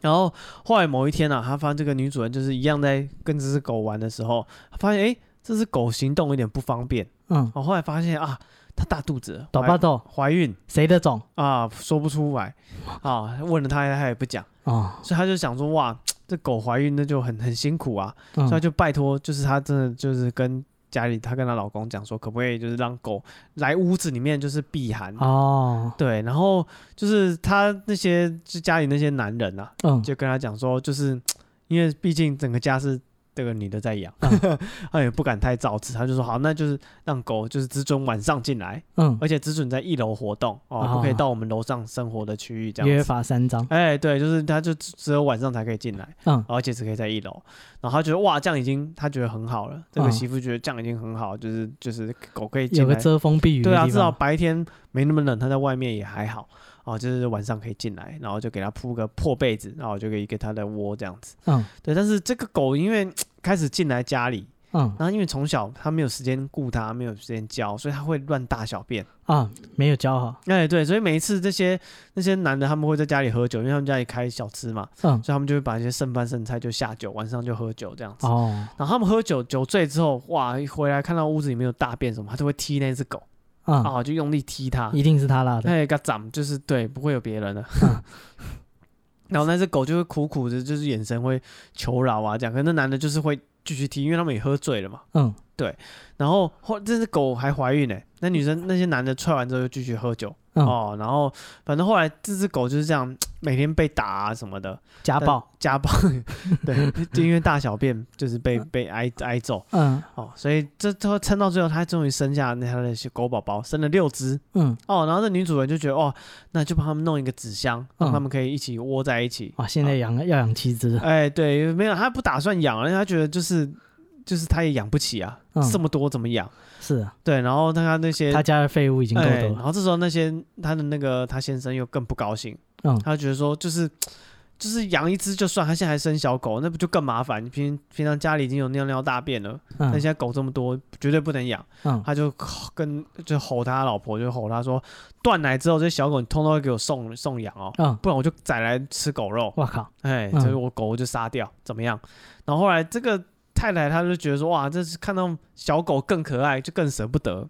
然后后来某一天呢、啊，他发现这个女主人就是一样在跟这只狗玩的时候，发现哎，这只狗行动有点不方便，嗯，我后来发现啊，它大肚子，宝宝豆怀孕，谁的种？啊？说不出来。啊，问了他他也不讲。啊，所以他就想说哇，这狗怀孕那就很很辛苦啊，嗯、所以他就拜托，就是他真的就是跟。家里，她跟她老公讲说，可不可以就是让狗来屋子里面就是避寒？哦，对，然后就是她那些就家里那些男人啊，嗯，就跟他讲说，就是因为毕竟整个家是这个女的在养，他也不敢太造次，他就说好，那就是让狗就是只准晚上进来，嗯，而且只准在一楼活动哦，不可以到我们楼上生活的区域这样。约法三章。哎，对，就是他就只有晚上才可以进来，嗯，而且只可以在一楼。然后他觉得哇，这样已经他觉得很好了，这个媳妇觉得这样已经很好，就是就是狗可以进来，有个遮风避雨。对啊，至少白天没那么冷，他在外面也还好。哦，就是晚上可以进来，然后就给它铺个破被子，然后就可以给它的窝这样子。嗯，对。但是这个狗因为开始进来家里，嗯，然后因为从小它没有时间顾它，没有时间教，所以它会乱大小便啊，没有教好。哎，对，所以每一次这些那些男的他们会在家里喝酒，因为他们家里开小吃嘛，嗯，所以他们就会把一些剩饭剩菜就下酒，晚上就喝酒这样子。哦，然后他们喝酒酒醉之后，哇，一回来看到屋子里面有大便什么，他就会踢那只狗。啊、哦，就用力踢他，一定是他拉的。哎，个掌就是对，不会有别人的。嗯、然后那只狗就会苦苦的，就是眼神会求饶啊，这样。可是那男的就是会继续踢，因为他们也喝醉了嘛。嗯，对。然后后这只狗还怀孕呢，那女生那些男的踹完之后就继续喝酒。嗯、哦，然后反正后来这只狗就是这样，每天被打啊什么的，家暴。家暴，对，就因为大小便就是被被挨挨揍，嗯，哦，所以这这撑到最后，他终于生下那他的狗宝宝，生了六只，嗯，哦，然后这女主人就觉得哦，那就帮他们弄一个纸箱，让他们可以一起窝在一起。哇，现在养要养七只，哎，对，没有，他不打算养，因为他觉得就是就是他也养不起啊，这么多怎么养？是啊，对，然后他那些他家的废物已经够多了，然后这时候那些他的那个他先生又更不高兴，嗯，他觉得说就是就是养一只就算，他现在还生小狗，那不就更麻烦？你平平常家里已经有尿尿大便了，那现在狗这么多，绝对不能养。嗯，他就跟就吼他老婆，就吼他说，断奶之后这些小狗你通通要给我送送养哦，嗯，不然我就宰来吃狗肉。我靠，哎，所以我狗就杀掉，怎么样？然后后来这个。太太，她就觉得说，哇，这是看到小狗更可爱，就更舍不得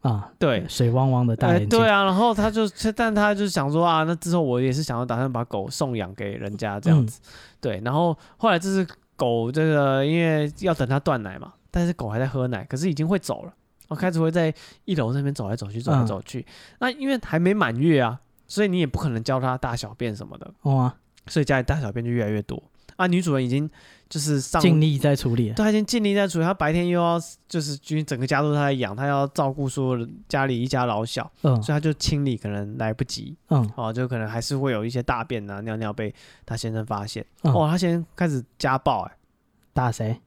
啊。对，水汪汪的大眼睛。对啊，然后她就，但她就想说啊，那之后我也是想要打算把狗送养给人家这样子。嗯、对，然后后来这只狗，这个因为要等它断奶嘛，但是狗还在喝奶，可是已经会走了。我开始会在一楼那边走来走去，走来走去。嗯、那因为还没满月啊，所以你也不可能教它大小便什么的。哇，所以家里大小便就越来越多。啊，女主人已经就是上尽力在处理，对，他已经尽力在处理。他白天又要就是，因为整个家都他在养，他要照顾所有家里一家老小，嗯，所以他就清理可能来不及，嗯，哦，就可能还是会有一些大便啊、尿尿被他先生发现。嗯、哦，他先生开始家暴、欸，哎，打谁？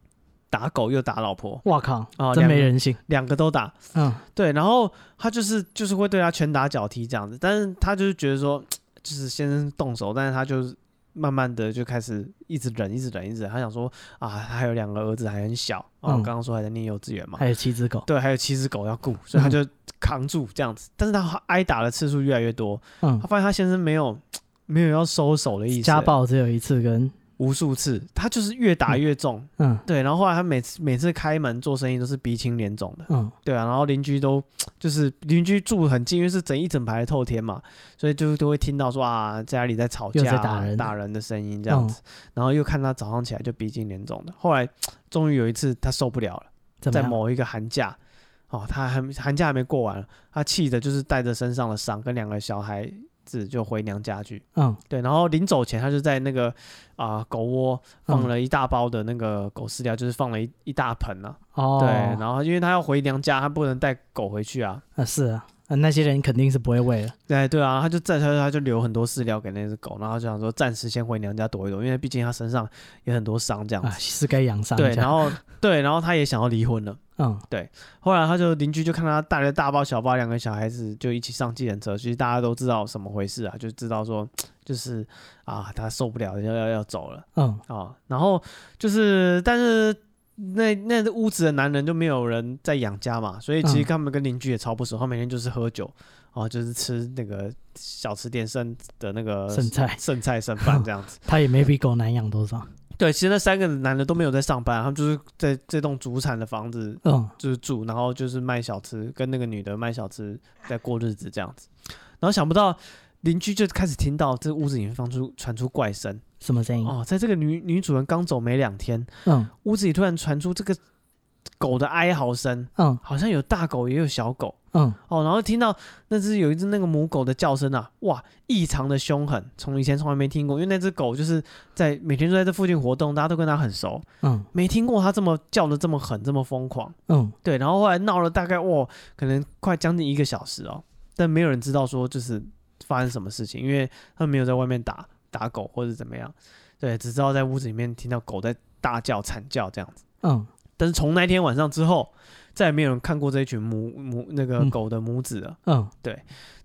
打狗又打老婆。哇靠！哦，真没人性，两个都打。嗯，对，然后他就是就是会对他拳打脚踢这样子，但是他就是觉得说，就是先生动手，但是他就是。慢慢的就开始一直忍，一直忍，一直忍。他想说啊，他还有两个儿子还很小，哦，我刚刚说还在念幼稚园嘛，还有七只狗，对，还有七只狗要顾，所以他就扛住这样子。但是他挨打的次数越来越多，嗯，他发现他先生没有没有要收手的意思，家暴只有一次跟。无数次，他就是越打越重，嗯，嗯。对，然后后来他每次每次开门做生意都是鼻青脸肿的，嗯，对啊，然后邻居都就是邻居住很近，因为是整一整排的透天嘛，所以就都会听到说啊家里在吵架、在打人、打人的声音这样子，嗯、然后又看他早上起来就鼻青脸肿的，后来终于有一次他受不了了，在某一个寒假，哦，他还寒假还没过完，他气的就是带着身上的伤跟两个小孩。子就回娘家去，嗯，对，然后临走前，他就在那个啊、呃、狗窝放了一大包的那个狗饲料，嗯、就是放了一一大盆啊，哦，对，然后因为他要回娘家，他不能带狗回去啊，啊是啊，那些人肯定是不会喂了，对对啊，他就在他他就留很多饲料给那只狗，然后就想说暂时先回娘家躲一躲，因为毕竟他身上有很多伤这样子，啊、是该养伤，对，然后对，然后他也想要离婚了。嗯，对。后来他就邻居就看他带了大包小包两个小孩子就一起上计程车，其实大家都知道什么回事啊，就知道说就是啊他受不了要要要走了。嗯啊，然后就是但是那那屋子的男人就没有人在养家嘛，所以其实他们跟邻居也超不熟，他每天就是喝酒哦，就是吃那个小吃店剩的那个剩菜剩菜剩饭这样子。他也没比狗难养多少。对，其实那三个男的都没有在上班，他们就是在这栋祖产的房子，嗯，就是住，然后就是卖小吃，跟那个女的卖小吃，在过日子这样子。然后想不到邻居就开始听到这屋子里面放出传出怪声，什么声音？哦，在这个女女主人刚走没两天，嗯，屋子里突然传出这个狗的哀嚎声，嗯，好像有大狗也有小狗，嗯，哦，然后听到那只有一只那个母狗的叫声啊，哇，异常的凶狠，从以前从来没听过，因为那只狗就是在每天都在这附近活动，大家都跟它很熟，嗯，没听过它这么叫的这么狠，这么疯狂，嗯，对，然后后来闹了大概哇，可能快将近一个小时哦，但没有人知道说就是发生什么事情，因为他们没有在外面打打狗或者怎么样，对，只知道在屋子里面听到狗在大叫惨叫这样子，嗯，但是从那天晚上之后。再也没有人看过这一群母母那个狗的母子了。嗯，对。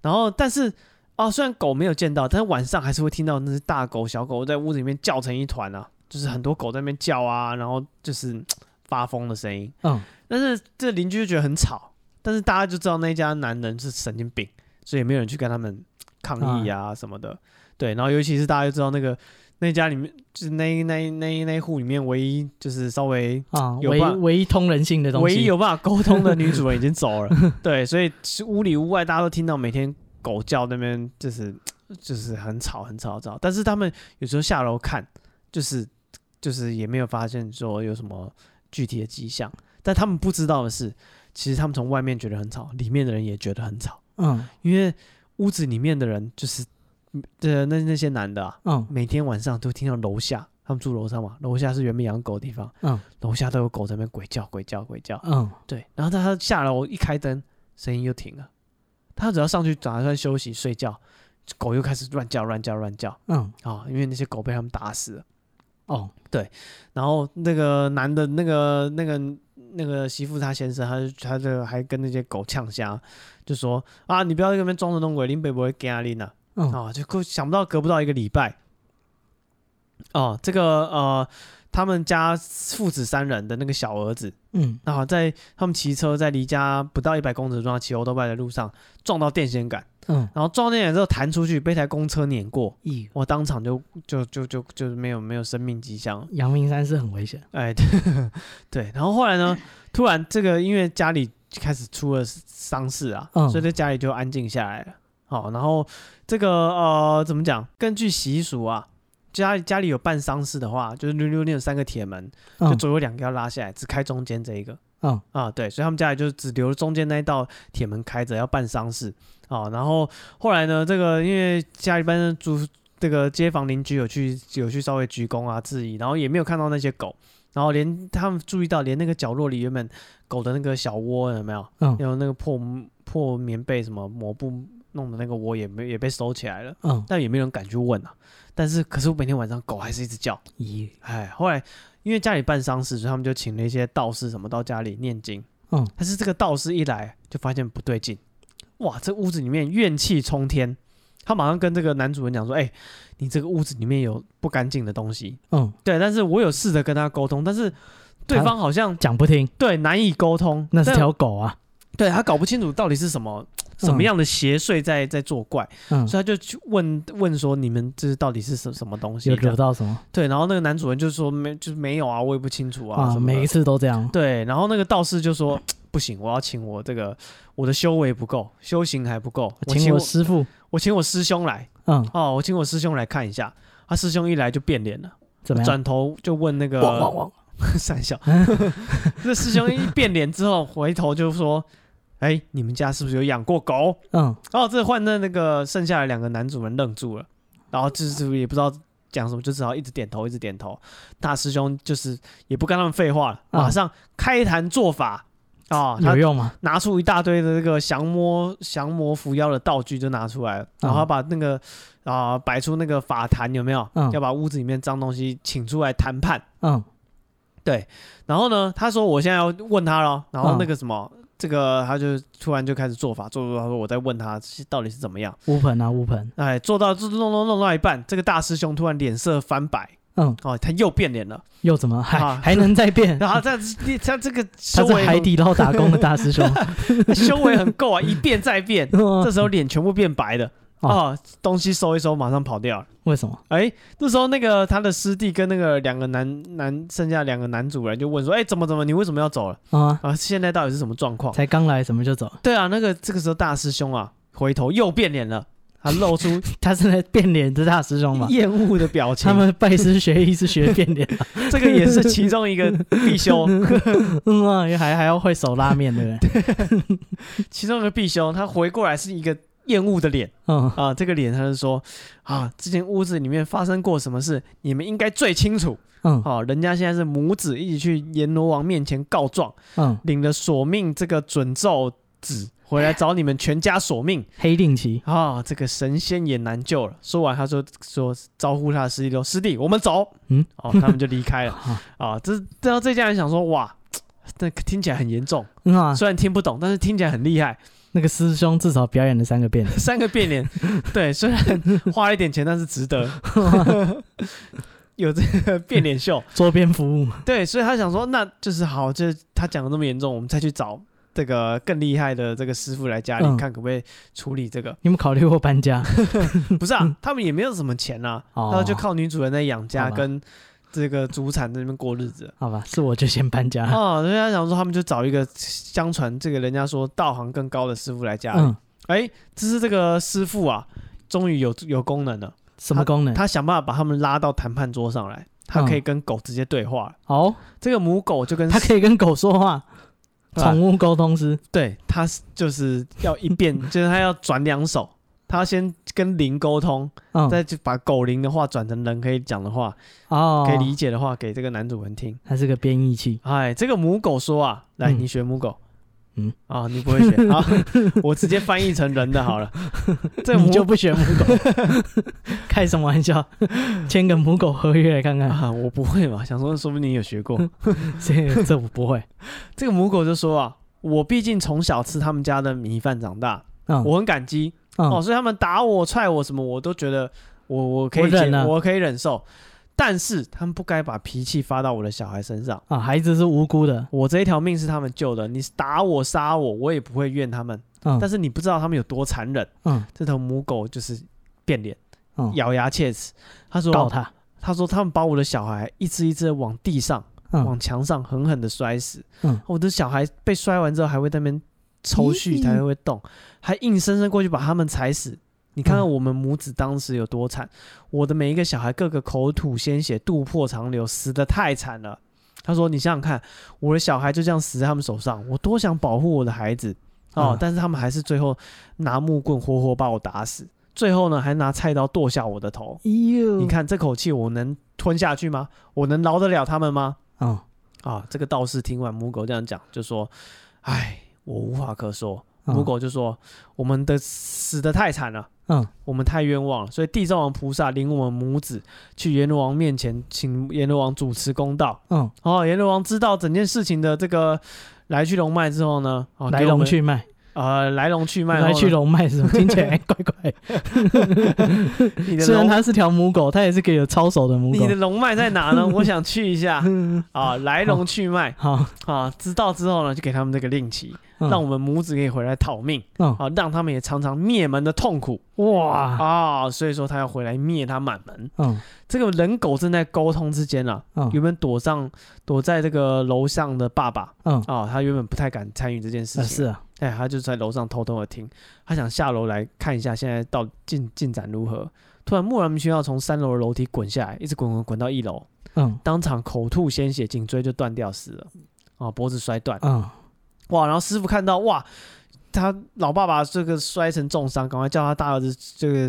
然后，但是啊，虽然狗没有见到，但是晚上还是会听到那只大狗、小狗在屋子里面叫成一团啊，就是很多狗在那边叫啊，然后就是发疯的声音。嗯，但是这邻居就觉得很吵，但是大家就知道那家男人是神经病，所以也没有人去跟他们抗议啊什么的。对，然后尤其是大家就知道那个。那家里面就是那那那那户里面唯一就是稍微啊，唯唯一通人性的东西，唯一有办法沟通的女主人已经走了。对，所以屋里屋外大家都听到每天狗叫那边就是就是很吵很吵吵。但是他们有时候下楼看，就是就是也没有发现说有什么具体的迹象。但他们不知道的是，其实他们从外面觉得很吵，里面的人也觉得很吵。嗯，因为屋子里面的人就是。这那那些男的啊，嗯，每天晚上都听到楼下，他们住楼上嘛，楼下是原本养狗的地方，嗯，楼下都有狗在那边鬼叫鬼叫鬼叫，嗯，对，然后他下楼一开灯，声音又停了，他只要上去打算休息睡觉，狗又开始乱叫乱叫乱叫，嗯，啊，因为那些狗被他们打死了，哦，对，然后那个男的那个那个那个媳妇他先生，他他这个还跟那些狗呛虾，就说啊，你不要在那边装神弄鬼，林北不会惊你呢。哦，就想不到隔不到一个礼拜，哦，这个呃，他们家父子三人的那个小儿子，嗯，啊，在他们骑车在离家不到一百公尺的地方骑欧兜拜的路上撞到电线杆，嗯，然后撞电线杆之后弹出去被台公车碾过，咦，我当场就就就就就没有没有生命迹象。阳明山是很危险，哎，对，对，然后后来呢，突然这个因为家里开始出了丧事啊，嗯，所以在家里就安静下来了。好，然后这个呃，怎么讲？根据习俗啊，家家里有办丧事的话，就是六六六三个铁门，就左右两个要拉下来，只开中间这一个。嗯啊，对，所以他们家里就只留中间那一道铁门开着，要办丧事。啊，然后后来呢，这个因为家里边住这个街坊邻居有去有去稍微鞠躬啊致意，然后也没有看到那些狗，然后连他们注意到连那个角落里原本狗的那个小窝有没有？嗯，有那个破破棉被什么抹布。弄的那个窝也没也被收起来了，嗯，但也没人敢去问啊。但是，可是我每天晚上狗还是一直叫，咦，哎，后来因为家里办丧事，所以他们就请了一些道士什么到家里念经，嗯，但是这个道士一来就发现不对劲，哇，这屋子里面怨气冲天，他马上跟这个男主人讲说，哎，你这个屋子里面有不干净的东西，嗯，对，但是我有试着跟他沟通，但是对方好像讲不听，对，难以沟通，那是条狗啊，对，他搞不清楚到底是什么。什么样的邪祟在在作怪，嗯、所以他就去问问说：“你们这到底是什什么东西？有惹到什么？”对，然后那个男主人就说：“没，就是没有啊，我也不清楚啊。啊”每一次都这样。对，然后那个道士就说：“不行，我要请我这个我的修为不够，修行还不够，我请我师傅，我请我师兄来。嗯，哦，我请我师兄来看一下。他师兄一来就变脸了，怎么样？转头就问那个汪汪汪 三小，这师兄一变脸之后，回头就说。”哎、欸，你们家是不是有养过狗？嗯，然后这换的那个剩下的两个男主人愣住了，然后就是也不知道讲什么，就只好一直点头，一直点头。大师兄就是也不跟他们废话了，马上开坛做法啊，有用吗？拿出一大堆的那个降魔降魔伏妖的道具就拿出来了，然后把那个啊摆出那个法坛有没有？嗯，要把屋子里面脏东西请出来谈判。嗯，对。然后呢，他说我现在要问他了，然后那个什么。这个他就突然就开始做法，做做他说我在问他到底是怎么样。乌盆啊乌盆，哎，做到弄弄弄到一半，这个大师兄突然脸色翻白，嗯，哦，他又变脸了，又怎么？还、啊、还能再变？然后这他这个修为海底捞打工的大师兄，修为很够啊，一变再变，这时候脸全部变白了。哦，东西收一收，马上跑掉了。为什么？哎，那时候那个他的师弟跟那个两个男男剩下两个男主人就问说：“哎，怎么怎么？你为什么要走了？啊啊！现在到底是什么状况？才刚来，怎么就走？”对啊，那个这个时候大师兄啊，回头又变脸了。他露出 他是在变脸的大师兄嘛，厌恶的表情。他们拜师学艺是学变脸，这个也是其中一个必修。嗯啊，还还要会手拉面，对不对？其中一个必修，他回过来是一个厌恶的脸。嗯啊，这个脸他就说啊，之前屋子里面发生过什么事，你们应该最清楚。嗯，好，人家现在是母子一起去阎罗王面前告状，嗯，领了索命这个准咒纸。回来找你们全家索命，黑令旗啊！这个神仙也难救了。说完，他说说招呼他的师弟说：“师弟，我们走。”嗯，哦，他们就离开了。啊，这这这家人想说：“哇，这听起来很严重。嗯啊，虽然听不懂，但是听起来很厉害。那个师兄至少表演了三个变脸，三个变脸。对，虽然花了一点钱，但是值得。有这个变脸秀，周边服务。对，所以他想说，那就是好，就是他讲的那么严重，我们再去找。这个更厉害的这个师傅来家里、嗯、看可不可以处理这个？你们考虑过搬家？不是啊，他们也没有什么钱啊，然后、哦、就靠女主人在养家，跟这个祖产在那边过日子。好吧，是我就先搬家。哦，人家想说他们就找一个相传这个人家说道行更高的师傅来家里。哎、嗯，这是这个师傅啊，终于有有功能了。什么功能？他，他想办法把他们拉到谈判桌上来，他可以跟狗直接对话。哦，这个母狗就跟他可以跟狗说话。宠物沟通师，对，他就是要一变，就是他要转两手，他先跟灵沟通，嗯、再就把狗灵的话转成人可以讲的话，哦，可以理解的话给这个男主人听。它是个编译器。哎，这个母狗说啊，来，你学母狗。嗯嗯啊，你不会学，好，我直接翻译成人的好了。这你就不学母狗？开什么玩笑？签个母狗合约来看看啊！我不会嘛，想说说不定你有学过。这这我不会。这个母狗就说啊，我毕竟从小吃他们家的米饭长大，嗯，我很感激哦，所以他们打我、踹我什么，我都觉得我我可以忍，我可以忍受。但是他们不该把脾气发到我的小孩身上啊！孩子是无辜的，我这一条命是他们救的。你打我杀我，我也不会怨他们。嗯，但是你不知道他们有多残忍。嗯，这头母狗就是变脸，嗯，咬牙切齿。他说告他，他说他们把我的小孩一只一只往地上、嗯、往墙上狠狠的摔死。嗯，我的小孩被摔完之后还会在那边抽搐，才会会动，还硬生生过去把他们踩死。你看看我们母子当时有多惨，我的每一个小孩个个口吐鲜血，肚破肠流，死的太惨了。他说：“你想想看，我的小孩就这样死在他们手上，我多想保护我的孩子哦，但是他们还是最后拿木棍活活把我打死，最后呢还拿菜刀剁下我的头。你看这口气我能吞下去吗？我能饶得了他们吗？”啊啊！这个道士听完母狗这样讲，就说：“唉，我无话可说。”母狗就说：“我们的死得太惨了。”嗯，我们太冤枉了，所以地藏王菩萨领我们母子去阎罗王面前，请阎罗王主持公道。嗯，哦，阎罗王知道整件事情的这个来去龙脉之后呢，哦，来龙去脉，呃，来龙去脉，来去龙脉是什么？听起来怪怪。虽然它是条母狗，它也是个有操守的母狗。你的龙脉在哪呢？我想去一下。啊，来龙去脉，好啊，知道之后呢，就给他们这个令旗。让我们母子可以回来讨命，嗯、啊，让他们也尝尝灭门的痛苦，哇。啊！所以说他要回来灭他满门。嗯，这个人狗正在沟通之间啊，嗯、原本躲上躲在这个楼上的爸爸，嗯。啊，他原本不太敢参与这件事情，是啊，哎，他就在楼上偷偷的听，他想下楼来看一下现在到进进展如何。突然莫名其妙从三楼的楼梯滚下来，一直滚滚滚到一楼，嗯，当场口吐鲜血，颈椎就断掉死了，啊，脖子摔断，嗯。哇！然后师傅看到哇，他老爸爸这个摔成重伤，赶快叫他大儿子这个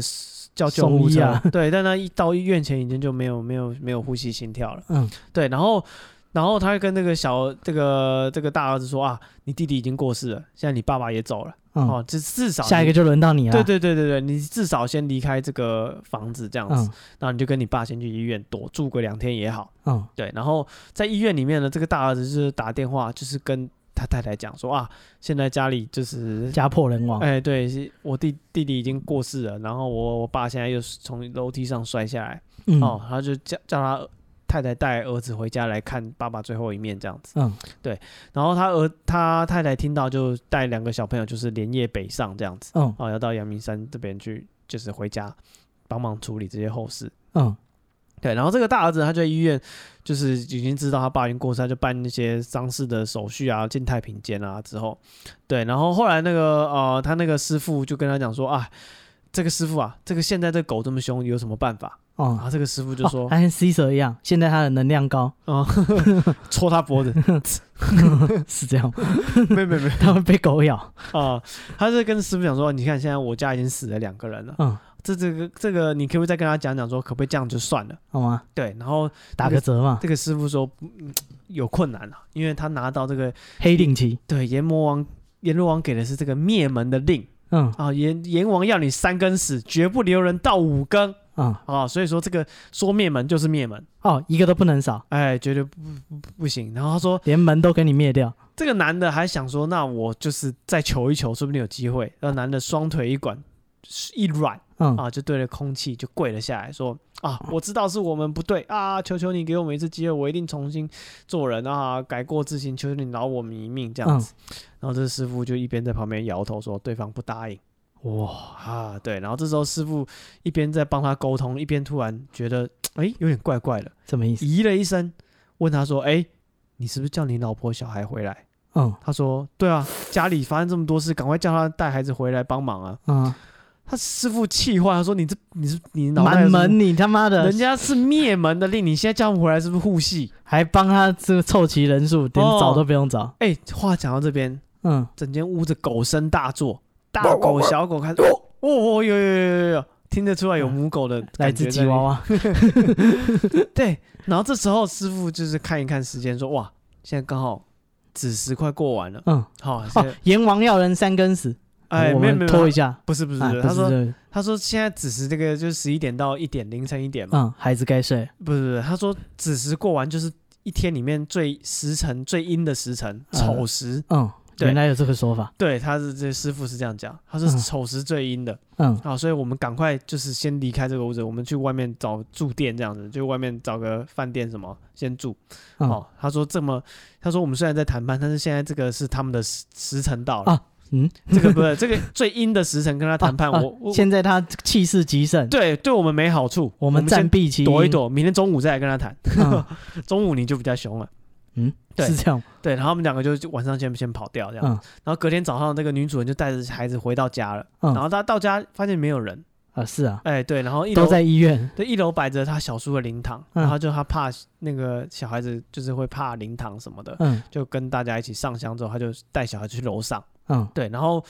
叫救护车。啊、对，但他一到医院前已经就没有没有没有呼吸心跳了。嗯，对。然后然后他会跟那个小这个这个大儿子说啊，你弟弟已经过世了，现在你爸爸也走了。嗯、哦，这至少下一个就轮到你了。对对对对对，你至少先离开这个房子这样子，嗯、然后你就跟你爸先去医院躲住个两天也好。嗯，对。然后在医院里面呢，这个大儿子就是打电话，就是跟。他太太讲说啊，现在家里就是家破人亡。哎，对，我弟弟弟已经过世了，然后我我爸现在又从楼梯上摔下来，嗯、哦，他就叫叫他太太带儿子回家来看爸爸最后一面，这样子。嗯，对。然后他儿他太太听到就带两个小朋友，就是连夜北上这样子。嗯，哦，要到阳明山这边去，就是回家帮忙处理这些后事。嗯。对，然后这个大儿子他就在医院，就是已经知道他爸已经过世，他就办那些丧事的手续啊，进太平间啊之后，对，然后后来那个呃，他那个师傅就跟他讲说啊，这个师傅啊，这个现在这狗这么凶，有什么办法？哦，然后这个师傅就说，他跟 C 蛇一样，现在他的能量高，哦，戳他脖子，是这样？没没没，他会被狗咬啊。他是跟师傅讲说，你看现在我家已经死了两个人了，嗯，这这个这个，你可不可以再跟他讲讲说，可不可以这样就算了，好吗？对，然后打个折嘛。这个师傅说有困难了，因为他拿到这个黑令旗，对，阎魔王阎罗王给的是这个灭门的令。嗯啊，阎阎王要你三更死，绝不留人到五更。嗯啊，所以说这个说灭门就是灭门哦，一个都不能少，哎，绝对不不不行。然后他说连门都给你灭掉。这个男的还想说，那我就是再求一求，说不定有机会。那男的双腿一软，一软，嗯啊，就对着空气就跪了下来，说啊，我知道是我们不对啊，求求你给我们一次机会，我一定重新做人啊，改过自新，求求你饶我们一命这样子。嗯然后这师傅就一边在旁边摇头说对方不答应，哇啊对，然后这时候师傅一边在帮他沟通，一边突然觉得哎有点怪怪的，什么意思？咦了一声，问他说哎你是不是叫你老婆小孩回来？嗯，他说对啊，家里发生这么多事，赶快叫他带孩子回来帮忙啊。嗯，他师傅气坏，他说你这你是你脑袋满门，你他妈的，人家是灭门的令，你现在叫他们回来是不是护系？还帮他这个凑齐人数，连找都不用找。哎，话讲到这边。嗯，整间屋子狗声大作，大狗小狗开始哦哦，有有有有有，听得出来有母狗的来自吉娃娃。对，然后这时候师傅就是看一看时间，说哇，现在刚好子时快过完了。嗯，好，阎王要人三更死，哎，没有没有拖一下，不是不是，他说他说现在子时这个就是十一点到一点，凌晨一点嘛。嗯，孩子该睡。不是不是，他说子时过完就是一天里面最时辰最阴的时辰，丑时。嗯。原来有这个说法，对，他是这师傅是这样讲，他是丑时最阴的，嗯，好，所以我们赶快就是先离开这个屋子，我们去外面找住店这样子，就外面找个饭店什么先住，哦，他说这么，他说我们虽然在谈判，但是现在这个是他们的时时辰到了，嗯，这个不是这个最阴的时辰跟他 谈判，我现在他气势极盛，对，对我们没好处，我们暂避其躲一躲，明天中午再来跟他谈，中午你就比较凶了。嗯，对，是这样。对，然后我们两个就晚上先先跑掉这样，嗯、然后隔天早上那个女主人就带着孩子回到家了，嗯、然后她到家发现没有人啊，是啊，哎对，然后一楼都在医院，对，一楼摆着他小叔的灵堂，嗯、然后就他怕那个小孩子就是会怕灵堂什么的，嗯，就跟大家一起上香之后，他就带小孩去楼上，嗯，对，然后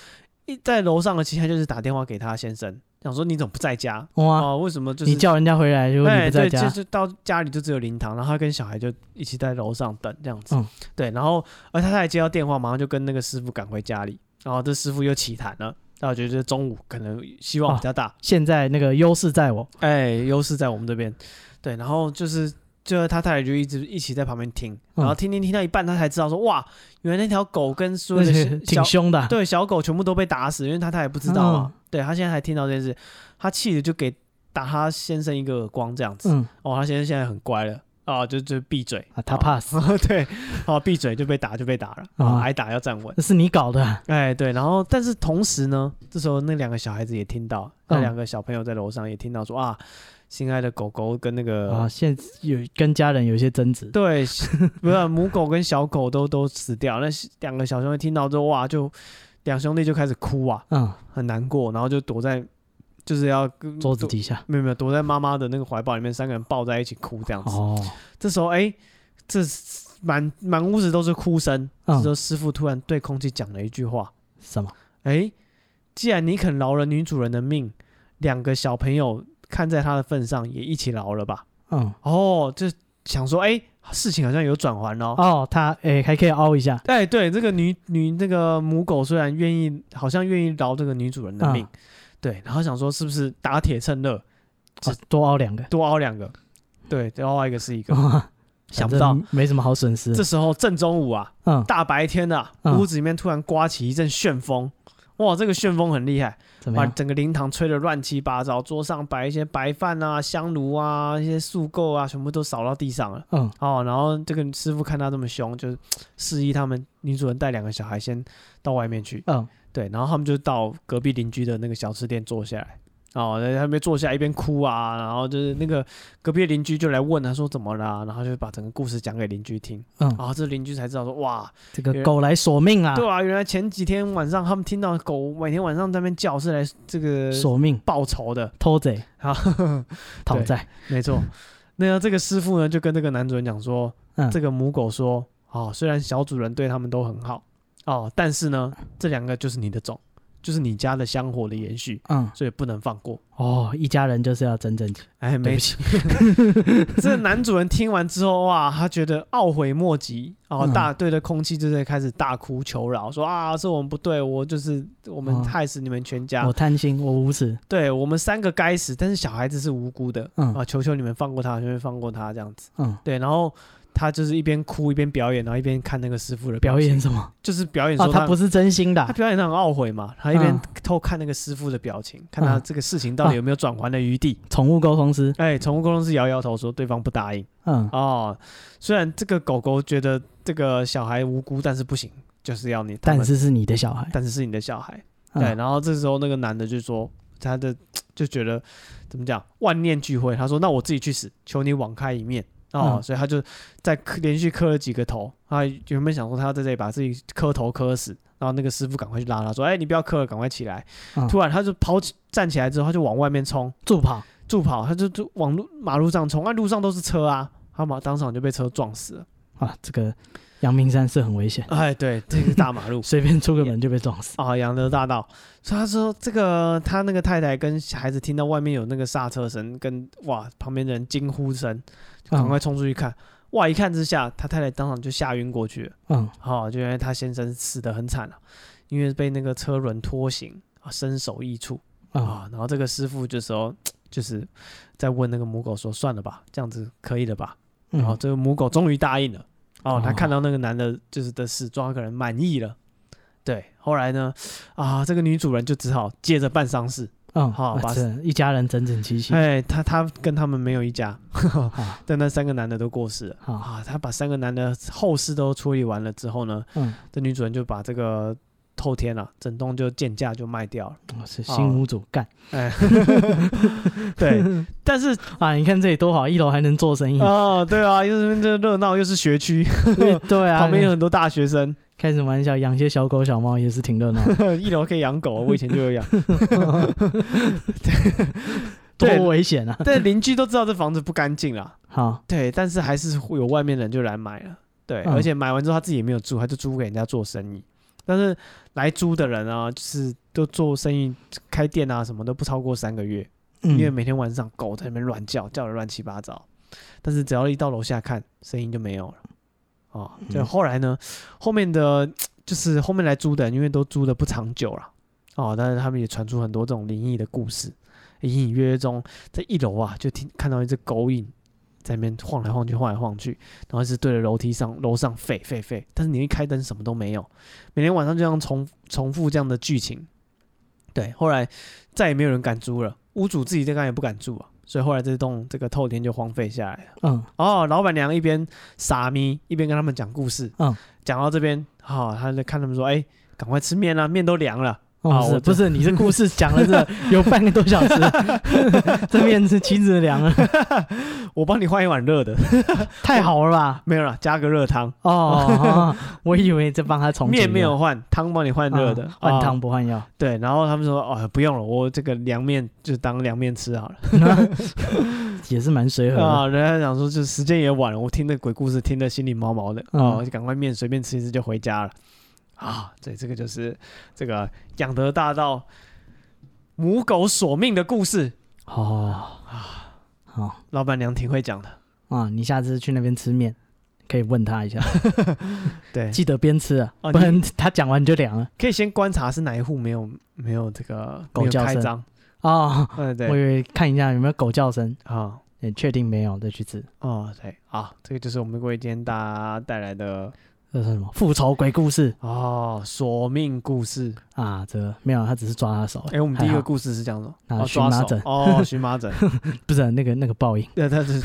一在楼上的期间就是打电话给他先生。想说你怎么不在家？哇、哦，为什么就是你叫人家回来，如果你不在家，就是到家里就只有灵堂，然后他跟小孩就一起在楼上等这样子。嗯、对，然后而他他还接到电话，马上就跟那个师傅赶回家里。然后这师傅又起痰了，那我觉得中午可能希望比较大。哦、现在那个优势在我，哎，优势在我们这边。对，然后就是。就他太太就一直一起在旁边听，然后听听听到一半，他才知道说哇，原来那条狗跟所有的挺凶的，对，小狗全部都被打死，因为他太太不知道嘛。对，他现在还听到这件事，他气的就给打他先生一个耳光这样子。哦，他先生现在很乖了啊，就就闭嘴啊，他怕死。对，哦，闭嘴就被打就被打了，啊，挨打要站稳。那是你搞的。哎，对，然后但是同时呢，这时候那两个小孩子也听到，那两个小朋友在楼上也听到说啊。心爱的狗狗跟那个啊，现在有跟家人有一些争执，对，不是母狗跟小狗都都死掉，那两个小兄弟听到之后哇，就两兄弟就开始哭啊，嗯，很难过，然后就躲在就是要桌子底下，没有没有，躲在妈妈的那个怀抱里面，三个人抱在一起哭这样子。哦，这时候哎、欸，这满满屋子都是哭声，嗯、这时候师傅突然对空气讲了一句话，什么？哎、欸，既然你肯饶了女主人的命，两个小朋友。看在他的份上，也一起饶了吧。嗯，哦，就想说，哎、欸，事情好像有转圜哦。哦，他哎、欸，还可以凹一下。哎，对，这个女女那个母狗虽然愿意，好像愿意饶这个女主人的命，嗯、对，然后想说是不是打铁趁热，只多凹两个，多凹两个，对，多凹一个是一个。嗯、想不到，没什么好损失。这时候正中午啊，嗯，大白天的、啊，嗯、屋子里面突然刮起一阵旋风。哇，这个旋风很厉害，把整个灵堂吹得乱七八糟，桌上摆一些白饭啊、香炉啊、一些素垢啊，全部都扫到地上了。嗯，哦，然后这个师傅看他这么凶，就示意他们女主人带两个小孩先到外面去。嗯，对，然后他们就到隔壁邻居的那个小吃店坐下来。哦，在那边坐下一边哭啊，然后就是那个隔壁的邻居就来问他说怎么了，然后就把整个故事讲给邻居听，嗯，然后这邻居才知道说哇，这个狗来索命啊，对啊，原来前几天晚上他们听到狗每天晚上在那边叫是来这个索命。报仇的。偷贼。啊，讨债，没错。那这个师傅呢就跟这个男主人讲说，嗯，这个母狗说，哦，虽然小主人对他们都很好，哦，但是呢，这两个就是你的种。就是你家的香火的延续，嗯，所以不能放过。哦。一家人就是要真正哎，没错。这男主人听完之后，哇，他觉得懊悔莫及，然后大对着空气就在开始大哭求饶，说啊，是我们不对，我就是我们害死你们全家，我贪心，我无耻，对我们三个该死，但是小孩子是无辜的，嗯。啊，求求你们放过他，求求放过他这样子，嗯，对，然后。他就是一边哭一边表演，然后一边看那个师傅的表演什么？就是表演说他，哦，他不是真心的，他表演他很懊悔嘛。他一边偷看那个师傅的表情，嗯，看他这个事情到底有没有转圜的余地。宠物沟通师，哎，宠物沟通师摇摇头说对方不答应。嗯，哦，虽然这个狗狗觉得这个小孩无辜，但是不行，就是要你。但是是你的小孩，但是是你的小孩。对，嗯，然后这时候那个男的就说，他的 就觉得怎么讲，万念俱灰。他说：“那我自己去死，求你网开一面。”哦，嗯、所以他就在连续磕了几个头，他原本想说他要在这里把自己磕头磕死，然后那个师傅赶快去拉他说：“哎、欸，你不要磕了，赶快起来！”嗯、突然他就跑起站起来之后，他就往外面冲，助跑。助跑，他就就往路马路上冲，啊，路上都是车啊，他马当场就被车撞死了。啊！这个阳明山是很危险，哎，对，这个大马路。随便出个门就被撞死。啊！阳德大道，所以他说这个他那个太太跟孩子听到外面有那个刹车声，跟哇旁边的人惊呼声，就赶快冲出去看。嗯哇！一看之下，他太太当场就吓晕过去了。嗯，好、哦，就因为他先生死得很惨了，因为被那个车轮拖行啊，身首异处啊、嗯哦。然后这个师傅就说，就是在问那个母狗说：“算了吧，这样子可以了吧？”然后这个母狗终于答应了。哦，他看到那个男的，就是的死状，可能满意了。对，后来呢，啊，这个女主人就只好接着办丧事。嗯，好，把一家人整整齐齐。哎，他他跟他们没有一家，但那三个男的都过世了。啊，他把三个男的后事都处理完了之后呢，嗯，这女主人就把这个透天啊，整栋就贱价就卖掉了。是新屋主干。哎，对，但是啊，你看这里多好，一楼还能做生意。哦，对啊，又是这热闹，又是学区，对啊，旁边有很多大学生。开什么玩笑，养些小狗小猫也是挺热闹。一楼可以养狗，我以前就有养。多危险啊！对，邻居都知道这房子不干净了。好，对，但是还是会有外面人就来买了。对，而且买完之后他自己也没有住，他就租给人家做生意。但是来租的人啊，就是都做生意、开店啊，什么都不超过三个月，因为每天晚上狗在那边乱叫，叫的乱七八糟。但是只要一到楼下看，声音就没有了。哦，就后来呢，后面的 就是后面来租的人，因为都租的不长久了，哦，但是他们也传出很多这种灵异的故事，隐隐约约中，在一楼啊，就听看到一只狗影在那边晃来晃去，晃来晃去，然后是对着楼梯上楼上吠吠吠，但是你一开灯什么都没有，每天晚上就这样重 重复这样的剧情，对，后来再也没有人敢租了，屋主自己这边也不敢住啊。所以后来这栋这个透天就荒废下来了。嗯，哦，老板娘一边傻咪，一边跟他们讲故事。嗯，讲到这边，好、哦，他就看他们说，哎、欸，赶快吃面啊，面都凉了。哦，是不是你这故事讲了这有半个多小时，这面是妻子凉了，我帮你换一碗热的，太好了吧？没有了，加个热汤哦。我以为在帮他重面没有换，汤帮你换热的，换汤不换药。对，然后他们说哦，不用了，我这个凉面就当凉面吃好了，也是蛮随和啊。人家讲说，就时间也晚了，我听那鬼故事听得心里毛毛的哦，就赶快面随便吃一吃就回家了。啊，对，这个就是这个养德大道母狗索命的故事。哦啊，好，老板娘挺会讲的。啊，你下次去那边吃面，可以问他一下，对，记得边吃啊，不然他讲完就凉了。可以先观察是哪一户没有没有这个狗叫声。啊，对对，我以为看一下有没有狗叫声。啊，也确定没有再去吃。哦，对，好，这个就是我们为今天大家带来的。这是什么复仇鬼故事哦？索命故事啊？这个没有，他只是抓他手。哎，我们第一个故事是这样的，啊，荨麻疹哦，荨麻疹 不是那个那个报应，对，他是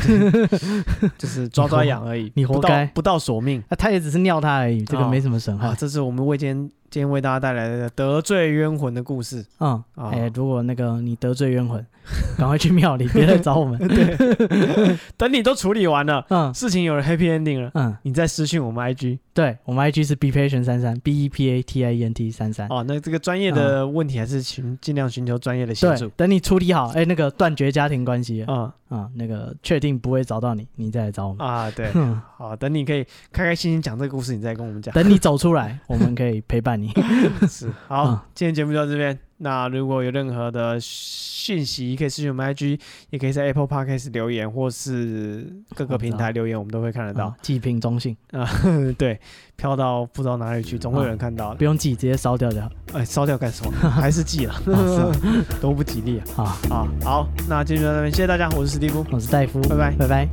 就是抓抓痒而已，你活该，不到索命，他也只是尿他而已，这个没什么神话。这是我们为今天今天为大家带来的得罪冤魂的故事。嗯，哎、欸，如果那个你得罪冤魂，赶快去庙里，别来找我们。对，等你都处理完了，嗯，事情有了 happy ending 了，嗯，你再私信我们 IG。对，我们 IG 是 bepatient 三三 b e p a t i e n t 三三。哦，那这个专业的问题还是寻尽量寻求专业的协助。等你处理好，哎、欸，那个断绝家庭关系，啊、嗯、啊，那个确定不会找到你，你再来找我们啊。对，好，等你可以开开心心讲这个故事，你再跟我们讲。等你走出来，我们可以陪伴你。是，好，嗯、今天节目就到这边。那如果有任何的讯息，可以私信我们 IG，也可以在 Apple Podcast 留言，或是各个平台留言，我们都会看得到。寄屏中信啊，对，飘到不知道哪里去，总会有人看到。不用寄，直接烧掉就好。哎，烧掉干什么？还是寄了，都不吉利啊。好，好，好，那今天就到这边，谢谢大家，我是史蒂夫，我是戴夫，拜拜，拜拜。